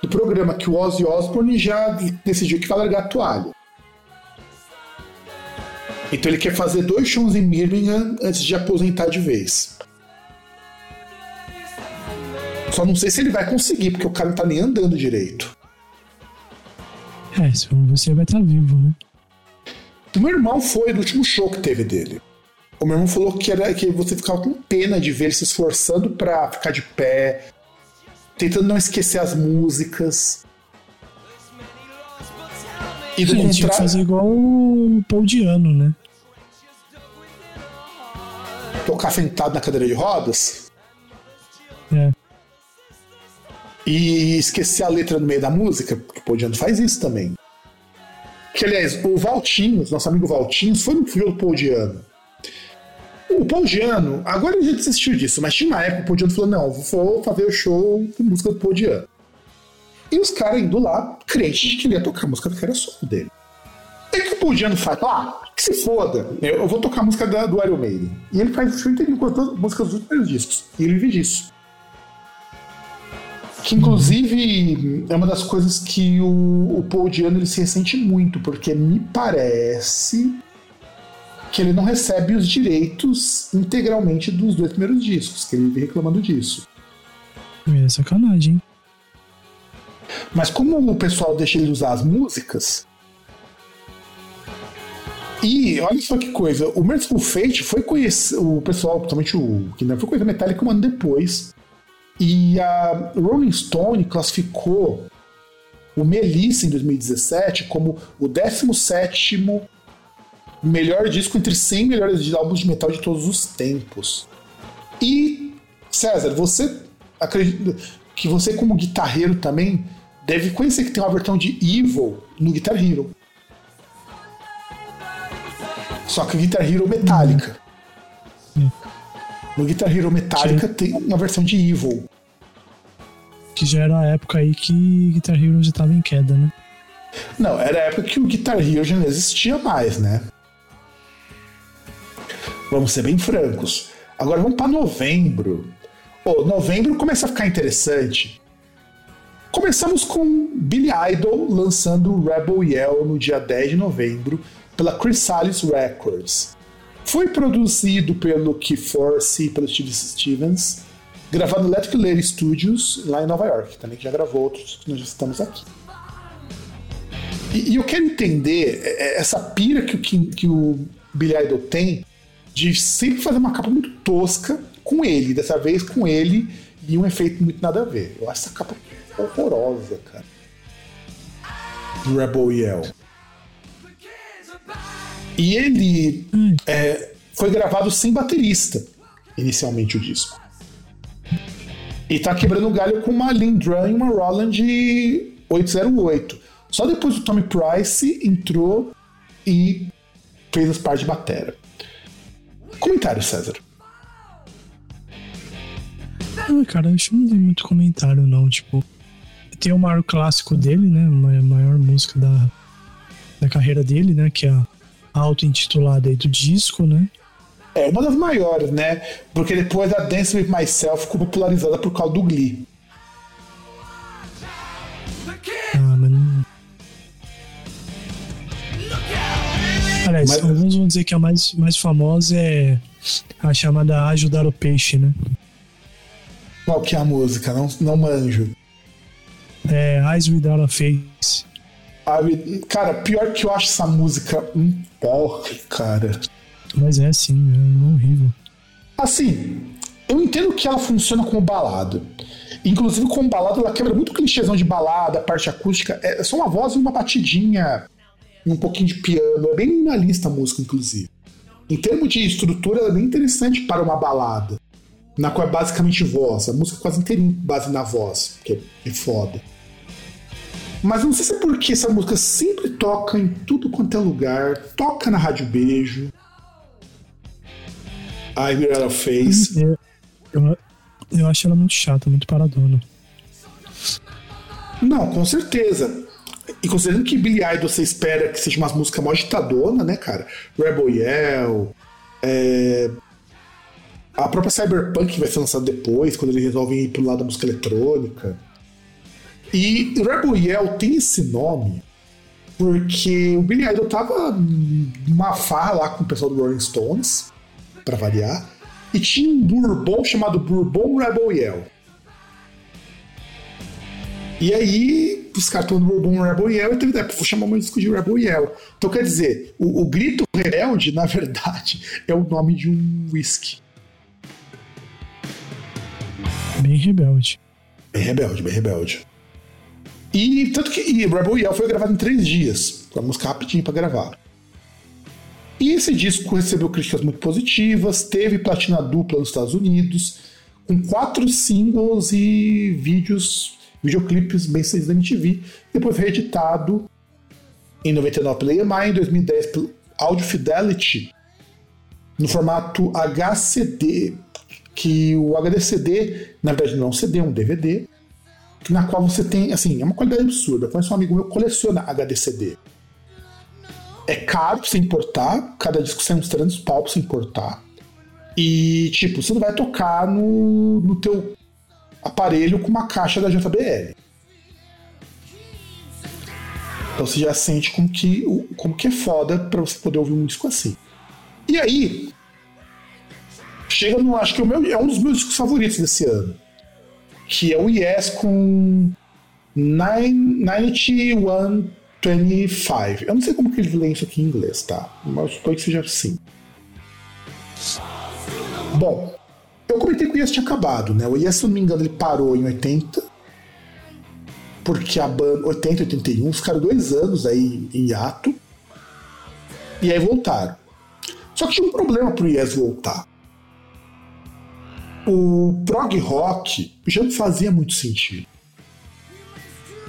do programa, que o Ozzy Osbourne já decidiu que vai largar a toalha. Então ele quer fazer dois shows em Birmingham antes de aposentar de vez. Só não sei se ele vai conseguir, porque o cara não tá nem andando direito. É, se você vai estar tá vivo, né? O meu irmão foi no último show que teve dele. O meu irmão falou que, era, que você ficava com pena de ver ele se esforçando para ficar de pé, tentando não esquecer as músicas. E do contrário... fazer igual o Paul Diano, né? Tocar sentado na cadeira de rodas? É e esquecer a letra no meio da música, porque o Podiano faz isso também. Que, aliás, o Valtinhos, nosso amigo Valtinhos, foi no filme do Podiano. O Podiano, agora ele já desistiu disso, mas tinha uma época que o Podiano falou: não, vou fazer o show com música do Podiano. E os caras indo lá, crentes de que ele ia tocar a música que era solo dele. É que o Podiano fala: ah, que se foda, eu vou tocar a música da, do Iron Maiden. E ele faz o show inteiro as músicas dos primeiros discos. E ele vive disso. Que inclusive é uma das coisas que o, o Paul Diano ele se ressente muito, porque me parece que ele não recebe os direitos integralmente dos dois primeiros discos, que ele vive reclamando disso. É sacanagem, hein? Mas como o pessoal deixa ele usar as músicas. E olha só que coisa, o Merciful Fate foi conhecer. O pessoal, principalmente o que não foi conhecer Metallica um ano depois. E a Rolling Stone classificou o Melissa em 2017 como o 17 melhor disco entre 100 melhores álbuns de metal de todos os tempos. E, César, você acredita que você, como guitarreiro também, deve conhecer que tem uma versão de Evil no Guitar Hero. Só que Guitar Hero metálica. No Guitar Hero Metallica Sim. tem uma versão de Evil. Que já era a época aí que Guitar Hero já tava em queda, né? Não, era a época que o Guitar Hero já não existia mais, né? Vamos ser bem francos. Agora vamos para novembro. Pô, novembro começa a ficar interessante. Começamos com Billy Idol lançando Rebel Yell no dia 10 de novembro pela Chrysalis Records. Foi produzido pelo Key Force e pelo Steve Stevens, gravado no Electric Lady Studios, lá em Nova York, também que já gravou outros que nós já estamos aqui. E, e eu quero entender é, é, essa pira que, que, que o Billy Idol tem de sempre fazer uma capa muito tosca com ele, dessa vez com ele e um efeito muito nada a ver. Eu acho essa capa horrorosa, cara. Rebel Yell. E ele hum. é, foi gravado sem baterista, inicialmente o disco. E tá quebrando galho com uma Lindrum e uma Roland 808. Só depois o Tommy Price entrou e fez as partes de batera. Comentário, César. Ah, cara, acho que não tem muito comentário, não. Tipo, tem o maior clássico dele, né? A maior música da, da carreira dele, né? Que é a auto-intitulada aí do disco, né? É uma das maiores, né? Porque depois a Dance With Myself ficou popularizada por causa do Glee. Ah, mas não... Aliás, mas... alguns vão dizer que a mais, mais famosa é a chamada Ajudar o Peixe, né? Qual que é a música? Não, não manjo. É Eyes Without a Face. Cara, pior que eu acho essa música um porre, cara. Mas é assim, é horrível. Assim, eu entendo que ela funciona como balada. Inclusive, como balada, ela quebra muito clichêzão de balada, parte acústica. É só uma voz e uma batidinha, um pouquinho de piano. É bem minimalista a música, inclusive. Em termos de estrutura, ela é bem interessante para uma balada. Na qual é basicamente voz. A música é quase inteirinha base na voz, que é foda. Mas não sei se é porque essa música sempre toca em tudo quanto é lugar, toca na Rádio Beijo. I Will Face. Eu, eu, eu acho ela muito chata, muito paradona. Não, com certeza. E considerando que Billy Idol você espera que seja uma música mó agitadona, né, cara? Rebel Yell, é... a própria Cyberpunk que vai ser lançada depois, quando eles resolvem ir pro lado da música eletrônica. E Rebel Yell tem esse nome porque o Billy Idol tava numa farra lá com o pessoal do Rolling Stones, para variar, e tinha um Bourbon chamado Bourbon Rebel Yell. E aí, os caras estão no Bourbon Rebel Yell e teve ideia, vou chamar o meu disco de Rebel Yell. Então, quer dizer, o, o grito rebelde, na verdade, é o nome de um whisky. Bem rebelde. Bem rebelde, bem rebelde. E tanto que e Rebel Yell foi gravado em três dias, com a música rapidinho para gravar. E esse disco recebeu críticas muito positivas, teve platina dupla nos Estados Unidos, com quatro singles e vídeos, videoclipes bem saídos da MTV, depois reeditado em 99 pela EMI, em 2010 pelo Audio Fidelity, no formato HCD, que o HDCD, na verdade não é um CD, é um DVD, na qual você tem, assim, é uma qualidade absurda. Eu conheço um amigo meu que coleciona HDCD. É caro pra você importar, cada disco sai uns 300 pau pra você importar. E, tipo, você não vai tocar no, no teu aparelho com uma caixa da JBL. Então você já sente como que, como que é foda pra você poder ouvir um disco assim. E aí, chega no. Acho que o meu, é um dos meus discos favoritos desse ano que é o Yes com 9125. Eu não sei como que ele lê isso aqui em inglês, tá? Mas suponho que seja assim. Bom, eu comentei que o Yes tinha acabado, né? O Yes, se não me engano, ele parou em 80. Porque a banda. 80, 81, ficaram dois anos aí em hiato. E aí voltaram. Só que tinha um problema pro Yes voltar o prog rock já não fazia muito sentido.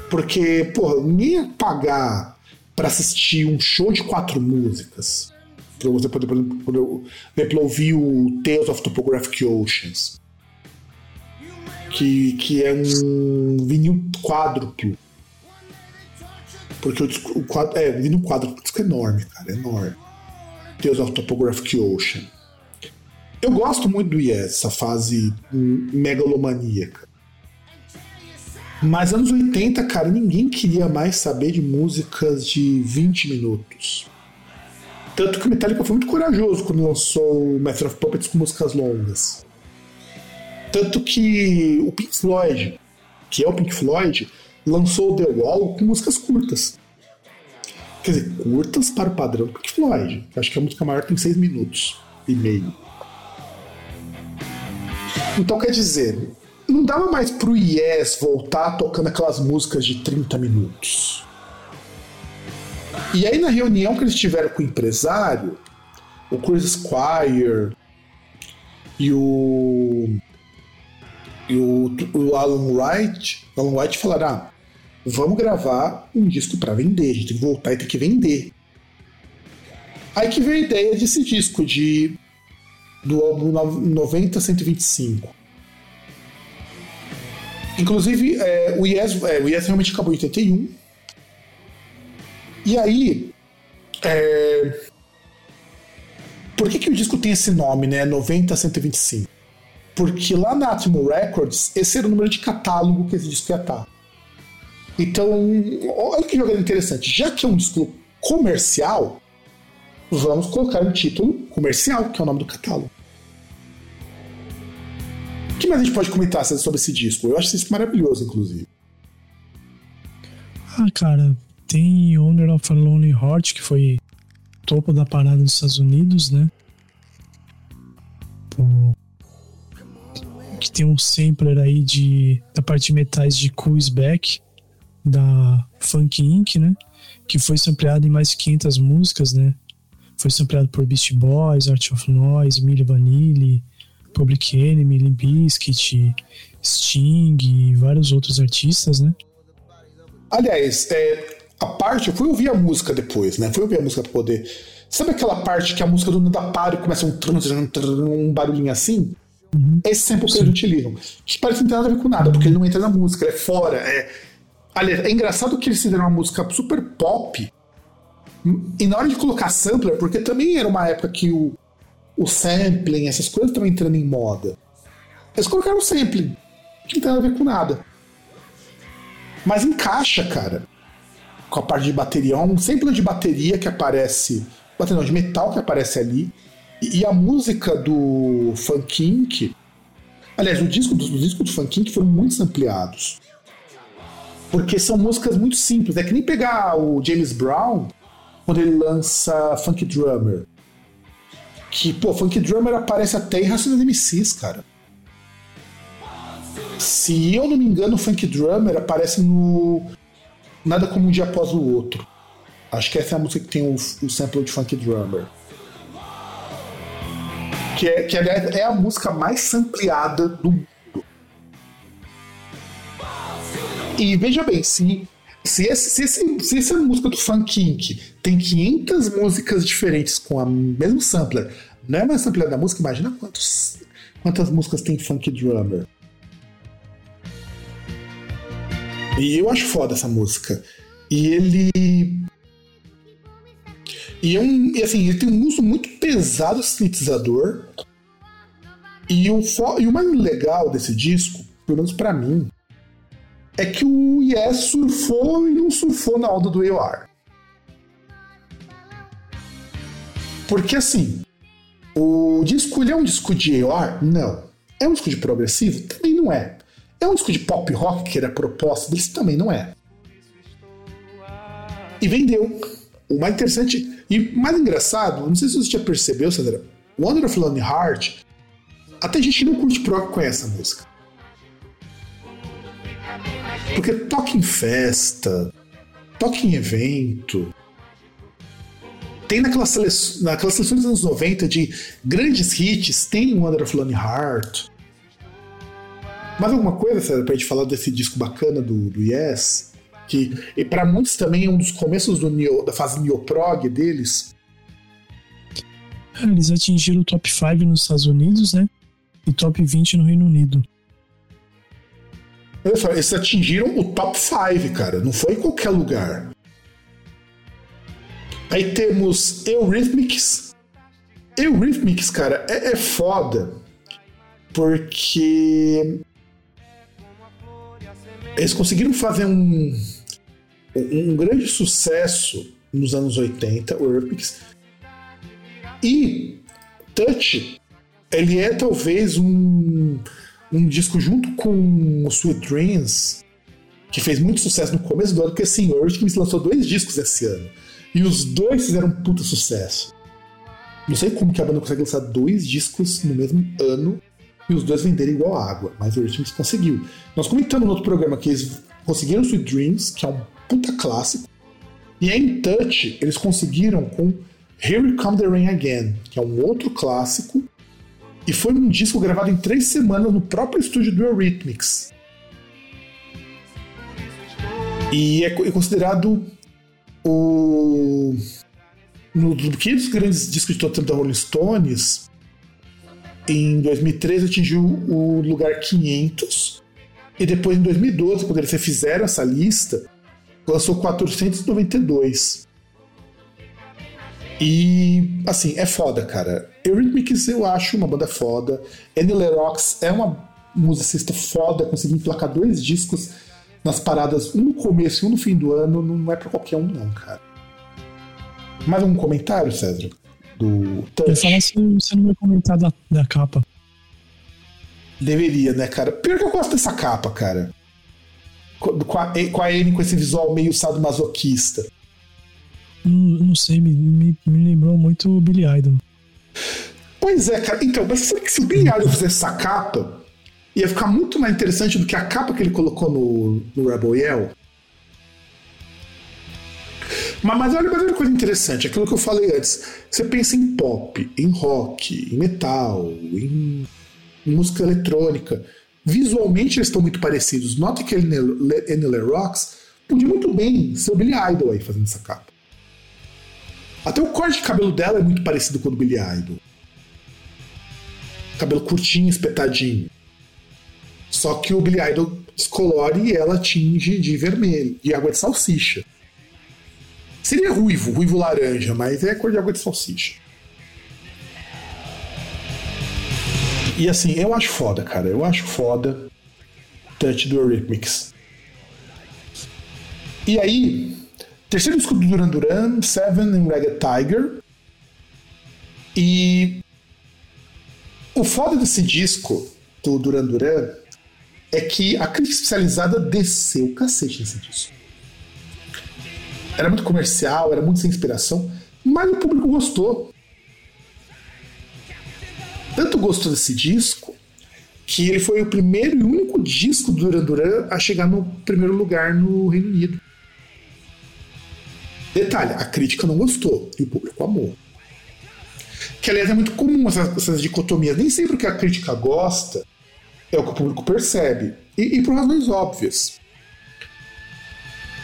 Porque, pô, ninguém pagar para assistir um show de quatro músicas. Pra você poder, por exemplo, ouvir o Tales of Topographic Oceans. Que, que é um vinil quádruplo. Porque o, o quadro, é, vinil quádruplo, é enorme, cara, é enorme. Tales of Topographic Ocean. Eu gosto muito do Yes, essa fase megalomaníaca. Mas anos 80, cara, ninguém queria mais saber de músicas de 20 minutos. Tanto que o Metallica foi muito corajoso quando lançou o Master of Puppets com músicas longas. Tanto que o Pink Floyd, que é o Pink Floyd, lançou o The Wall com músicas curtas. Quer dizer, curtas para o padrão do Pink Floyd. Acho que a música maior tem 6 minutos e meio. Então quer dizer, não dava mais pro Yes voltar tocando aquelas músicas de 30 minutos. E aí na reunião que eles tiveram com o empresário, o Chris Squire e o e o, o Alan Wright, Alan Wright falaram: ah, vamos gravar um disco para vender, a gente tem que voltar e tem que vender. Aí que veio a ideia desse disco de do álbum 90 125. Inclusive, é, o, Yes, é, o Yes realmente acabou em 81. E aí. É... Por que, que o disco tem esse nome, né? 90 125? Porque lá na Atmo Records, esse era o número de catálogo que esse disco ia estar. Então, olha que jogada interessante. Já que é um disco comercial, vamos colocar um título comercial, que é o nome do catálogo. O que mais a gente pode comentar sobre esse disco? Eu acho disco maravilhoso, inclusive. Ah, cara, tem Owner of a Lonely Heart, que foi topo da parada dos Estados Unidos, né? Que tem um sampler aí de, da parte de metais de Cool Back, da Funk Inc., né? Que foi sampleado em mais de 500 músicas, né? Foi sampleado por Beast Boys, Art of Noise, Milli Vanilli, Public Enemy, Limp Bizkit, Sting e vários outros artistas, né? Aliás, é, a parte, eu fui ouvir a música depois, né? Fui ouvir a música pra poder. Sabe aquela parte que a música do nada para e começa um, um barulhinho assim? Uhum. Esse sample que eles utilizam. Que parece não ter nada a ver com nada, porque ele não entra na música, ele é fora. É... Aliás, é engraçado que eles fizeram uma música super pop. E na hora de colocar sampler, porque também era uma época que o, o sampling, essas coisas estão entrando em moda. Eles colocaram sampling, que não tem nada a ver com nada. Mas encaixa, cara, com a parte de bateria. É um sampler de bateria que aparece, bateria não, de metal que aparece ali. E, e a música do Funk Inc. Aliás, o disco, os discos do Funk Inc. foram muito ampliados. Porque são músicas muito simples. É que nem pegar o James Brown quando ele lança Funk Drummer que, pô, Funk Drummer aparece até em Racionais MCs, cara. Se eu não me engano, Funk Drummer aparece no Nada Como Um Dia Após o Outro. Acho que essa é a música que tem o, o sample de Funk Drummer. Que, é, que, aliás, é a música mais sampleada do mundo. E veja bem, se, se, esse, se, esse, se essa música do Funk Inc. tem 500 músicas diferentes com a mesmo sampler, não é mais sampler da música, imagina quantos, quantas músicas tem Funk Drummer. E eu acho foda essa música. E ele. E, é um, e assim, ele tem um uso muito pesado sintetizador. E o, e o mais legal desse disco, pelo menos para mim, é que o Yes surfou e não surfou na onda do AOR. Porque assim, o disco ele é um disco de AOR? Não. É um disco de progressivo? Também não é. É um disco de pop rock que era a proposta deles? Também não é. E vendeu. O mais interessante e mais engraçado, não sei se você já percebeu, Sandra, Wonderful Lonely Heart, até gente que não curte prog conhece a música. Porque toca em festa, toca em evento, tem naquelas, sele... naquelas seleções dos anos 90 de grandes hits, tem Wonder of Lonely Heart. Mais alguma coisa, César, pra gente falar desse disco bacana do, do Yes? Que para muitos também é um dos começos do neo, da fase neoprog deles. Eles atingiram o top 5 nos Estados Unidos, né? E top 20 no Reino Unido. Eles atingiram o top 5, cara. Não foi em qualquer lugar. Aí temos Eurythmics, Eurythmics, cara, é, é foda porque eles conseguiram fazer um, um grande sucesso nos anos 80, o Eurythmics, e Touch, ele é talvez um, um disco junto com o Sweet Dreams, que fez muito sucesso no começo do ano, porque assim, o Eurythmics lançou dois discos esse ano, e os dois fizeram um puta sucesso. Não sei como que a banda consegue lançar dois discos no mesmo ano e os dois venderem igual água, mas o Eurythmics conseguiu. Nós comentamos no outro programa que eles conseguiram Sweet Dreams, que é um puta clássico, e em Touch eles conseguiram com Here Come the Rain Again, que é um outro clássico, e foi um disco gravado em três semanas no próprio estúdio do Eurythmics. E é considerado o no, que dos grandes discos de todo da Rolling Stones, em 2013 atingiu o lugar 500 e depois em 2012, quando eles fizeram essa lista, lançou 492. E assim, é foda, cara. Eurythmics eu acho uma banda foda. Annie Lerox é uma musicista foda, conseguiu emplacar dois discos nas paradas, um no começo e um no fim do ano, não é para qualquer um, não, cara. Mais um comentário, César? Do Touch? Eu falar se você não vai comentar da, da capa. Deveria, né, cara? Pior que eu gosto dessa capa, cara. Com a, com a com esse visual meio sadomasoquista. Não, sei, me, me, me lembrou muito o Billy Idol. Pois é, cara. Então, mas sabe que se o Billy Idol fizesse essa capa, ia ficar muito mais interessante do que a capa que ele colocou no, no Rebel Yell? Mas, mas olha, mas olha coisa interessante, aquilo que eu falei antes. Você pensa em pop, em rock, em metal, em, em música eletrônica. Visualmente eles estão muito parecidos. Nota que Annie Rocks podia muito bem ser o Billy Idol aí fazendo essa capa. Até o corte de cabelo dela é muito parecido com o do Billy Idol. Cabelo curtinho, espetadinho. Só que o Billy Idol descolore e ela tinge de vermelho, de água de salsicha. Seria ruivo, ruivo laranja, mas é cor de água de salsicha. E assim, eu acho foda, cara. Eu acho foda Touch do Eurythmics. E aí, terceiro disco do Duran Duran, Seven and Ragged Tiger. E o foda desse disco do Duran Duran é que a crítica especializada desceu o cacete nesse disco era muito comercial, era muito sem inspiração, mas o público gostou. Tanto gostou desse disco que ele foi o primeiro e único disco do Duran Duran a chegar no primeiro lugar no Reino Unido. Detalhe, a crítica não gostou e o público amou. Que aliás é muito comum essas, essas dicotomias. Nem sempre o que a crítica gosta é o que o público percebe. E, e por razões óbvias.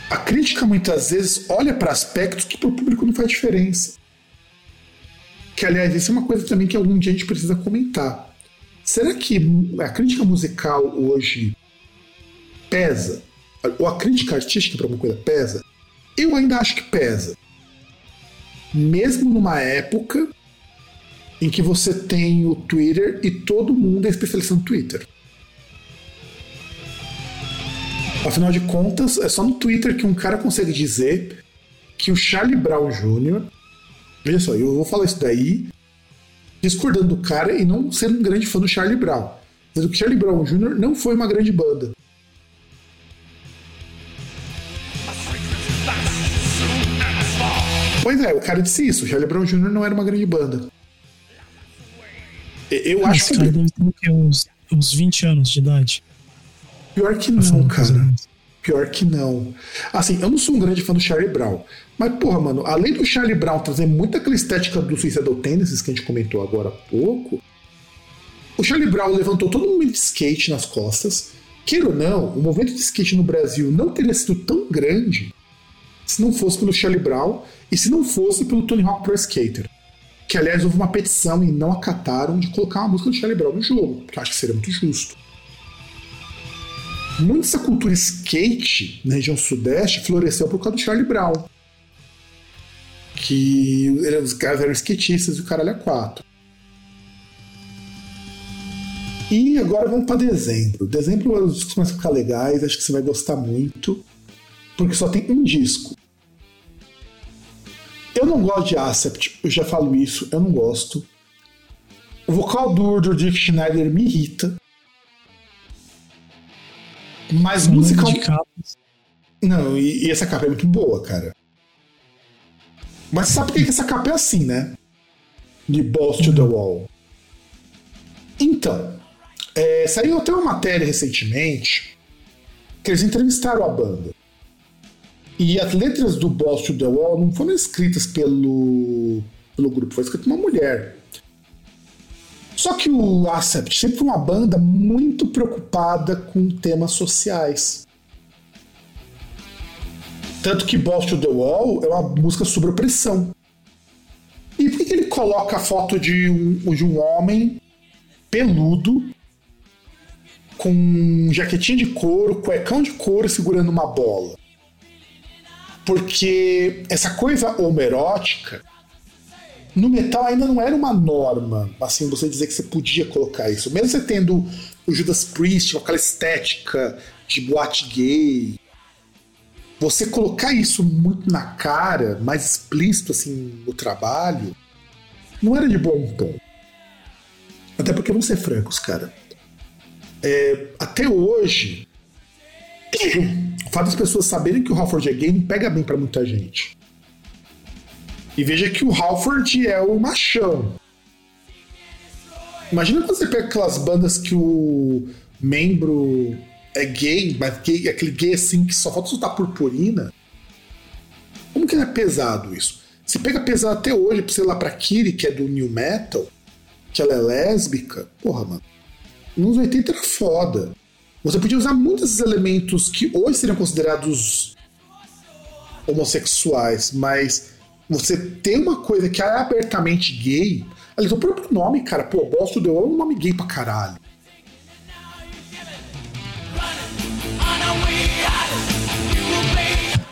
A crítica muitas vezes olha para aspectos que para o público não faz diferença. Que, aliás, isso é uma coisa também que algum dia a gente precisa comentar. Será que a crítica musical hoje pesa? Ou a crítica artística para alguma coisa pesa? Eu ainda acho que pesa. Mesmo numa época em que você tem o Twitter e todo mundo é especialista no Twitter. Afinal de contas, é só no Twitter que um cara consegue dizer que o Charlie Brown Jr. Veja só, eu vou falar isso daí discordando do cara e não sendo um grande fã do Charlie Brown. Mas o Charlie Brown Jr. não foi uma grande banda. Pois é, o cara disse isso. O Charlie Brown Jr. não era uma grande banda. Eu acho que. Cara deve ter uns, uns 20 anos de idade. Pior que não, cara. Pior que não. Assim, eu não sou um grande fã do Charlie Brown. Mas, porra, mano, além do Charlie Brown trazer muito aquela estética do Suicidal Tendencies que a gente comentou agora há pouco, o Charlie Brown levantou todo mundo de skate nas costas. Queira ou não, o movimento de skate no Brasil não teria sido tão grande se não fosse pelo Charlie Brown e se não fosse pelo Tony Hawk Pro Skater. Que, aliás, houve uma petição e não acataram de colocar uma música do Charlie Brown no jogo, que eu acho que seria muito justo. Muito dessa cultura skate na região sudeste floresceu por causa do Charlie Brown. Que os caras eram skatistas e o caralho é 4. E agora vamos para dezembro. Dezembro os começam a ficar legais, acho que você vai gostar muito, porque só tem um disco. Eu não gosto de Acept, eu já falo isso, eu não gosto. O vocal do, do Dick Schneider me irrita. Mas musical. Não, e, e, essa capa é muito boa, cara. Mas sabe por que essa capa é assim, né? De Boss to the Wall. Então, é, saiu até uma matéria recentemente que eles entrevistaram a banda. E as letras do Boss to the Wall não foram escritas pelo, pelo grupo, foi escrita uma mulher. Só que o Acept sempre foi uma banda muito preocupada com temas sociais. Tanto que Boss to the Wall é uma música sobre opressão. E por que ele coloca a foto de um, de um homem peludo com jaquetinha de couro, cuecão de couro segurando uma bola. Porque essa coisa homerótica no metal ainda não era uma norma, assim, você dizer que você podia colocar isso. Mesmo você tendo o Judas Priest, aquela estética de boate gay, você colocar isso muito na cara, mais explícito assim no trabalho, não era de bom tom. Até porque, vamos ser francos, cara, é, até hoje, o fato das pessoas saberem que o Halford é gay pega bem para muita gente. E veja que o Halford é o machão. Imagina quando você pega aquelas bandas que o membro é gay, mas gay, aquele gay assim que só falta soltar purpurina. Como que é pesado isso? Você pega pesado até hoje, sei lá, pra Kiri, que é do New Metal, que ela é lésbica. Porra, mano nos 80 era foda. Você podia usar muitos elementos que hoje seriam considerados homossexuais, mas você tem uma coisa que é abertamente gay. Ali, o próprio nome, cara, pô, Boss deu um nome gay pra caralho.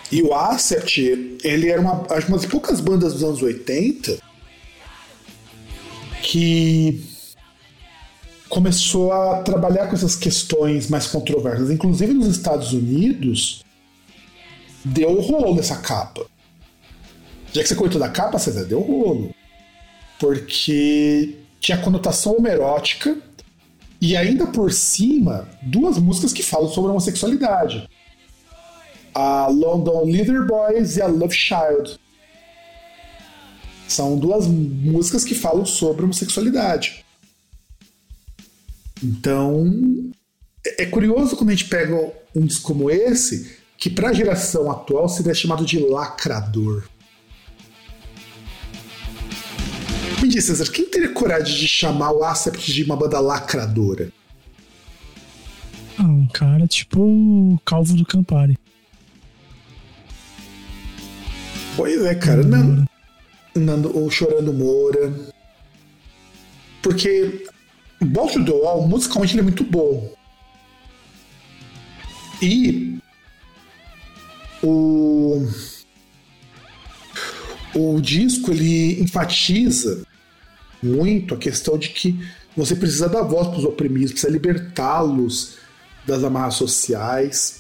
E o Acept, ele era uma, uma das poucas bandas dos anos 80 que começou a trabalhar com essas questões mais controversas. Inclusive nos Estados Unidos, deu rolo essa capa. Já que você cortou da capa, César, deu rolo. Porque tinha conotação homerótica e ainda por cima, duas músicas que falam sobre homossexualidade. A London Leader Boys e a Love Child. São duas músicas que falam sobre homossexualidade. Então, é curioso quando a gente pega um disco como esse, que para a geração atual seria chamado de lacrador. Me diz, César, quem teria coragem de chamar o Acept de uma banda lacradora? Ah, um cara tipo o Calvo do Campari. Pois é, cara. Nando, Nando, ou Chorando Moura. Porque Bolt do Wall, musicalmente, ele é muito bom. E o, o disco ele enfatiza muito a questão de que você precisa dar voz para os oprimidos, precisa libertá-los das amarras sociais.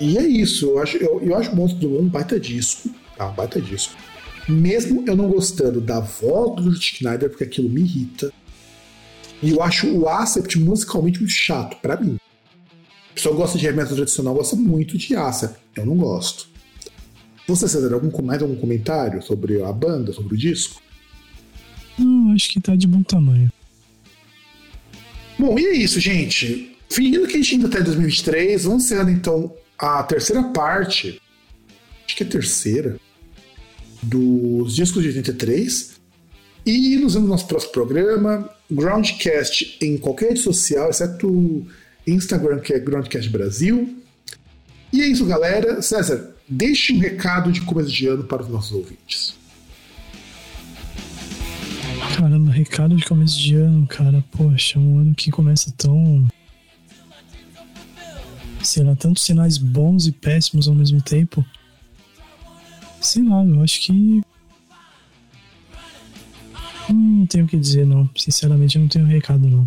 E é isso, eu acho, eu, eu acho o Monstro do Wall um baita disco, tá? Um baita disco. Mesmo eu não gostando da voz do Schneider, porque aquilo me irrita, e eu acho o Acept musicalmente muito chato, para mim. A pessoa gosta de metal tradicional, gosta muito de Acept. Eu não gosto. Você, César, algum, mais algum comentário sobre a banda, sobre o disco? Não, acho que tá de bom tamanho. Bom, e é isso, gente. Fingindo que a gente ainda tá em 2023, vamos encerrando então a terceira parte, acho que é a terceira, dos discos de 83. E nos vemos no nosso próximo programa. Groundcast em qualquer rede social, exceto Instagram, que é Groundcast Brasil. E é isso, galera. César, deixe um recado de começo de ano para os nossos ouvintes. Caramba, recado de começo de ano, cara. Poxa, um ano que começa tão. Sei lá, tantos sinais bons e péssimos ao mesmo tempo. Sei lá, eu acho que não tenho o que dizer, não. Sinceramente, eu não tenho recado, não.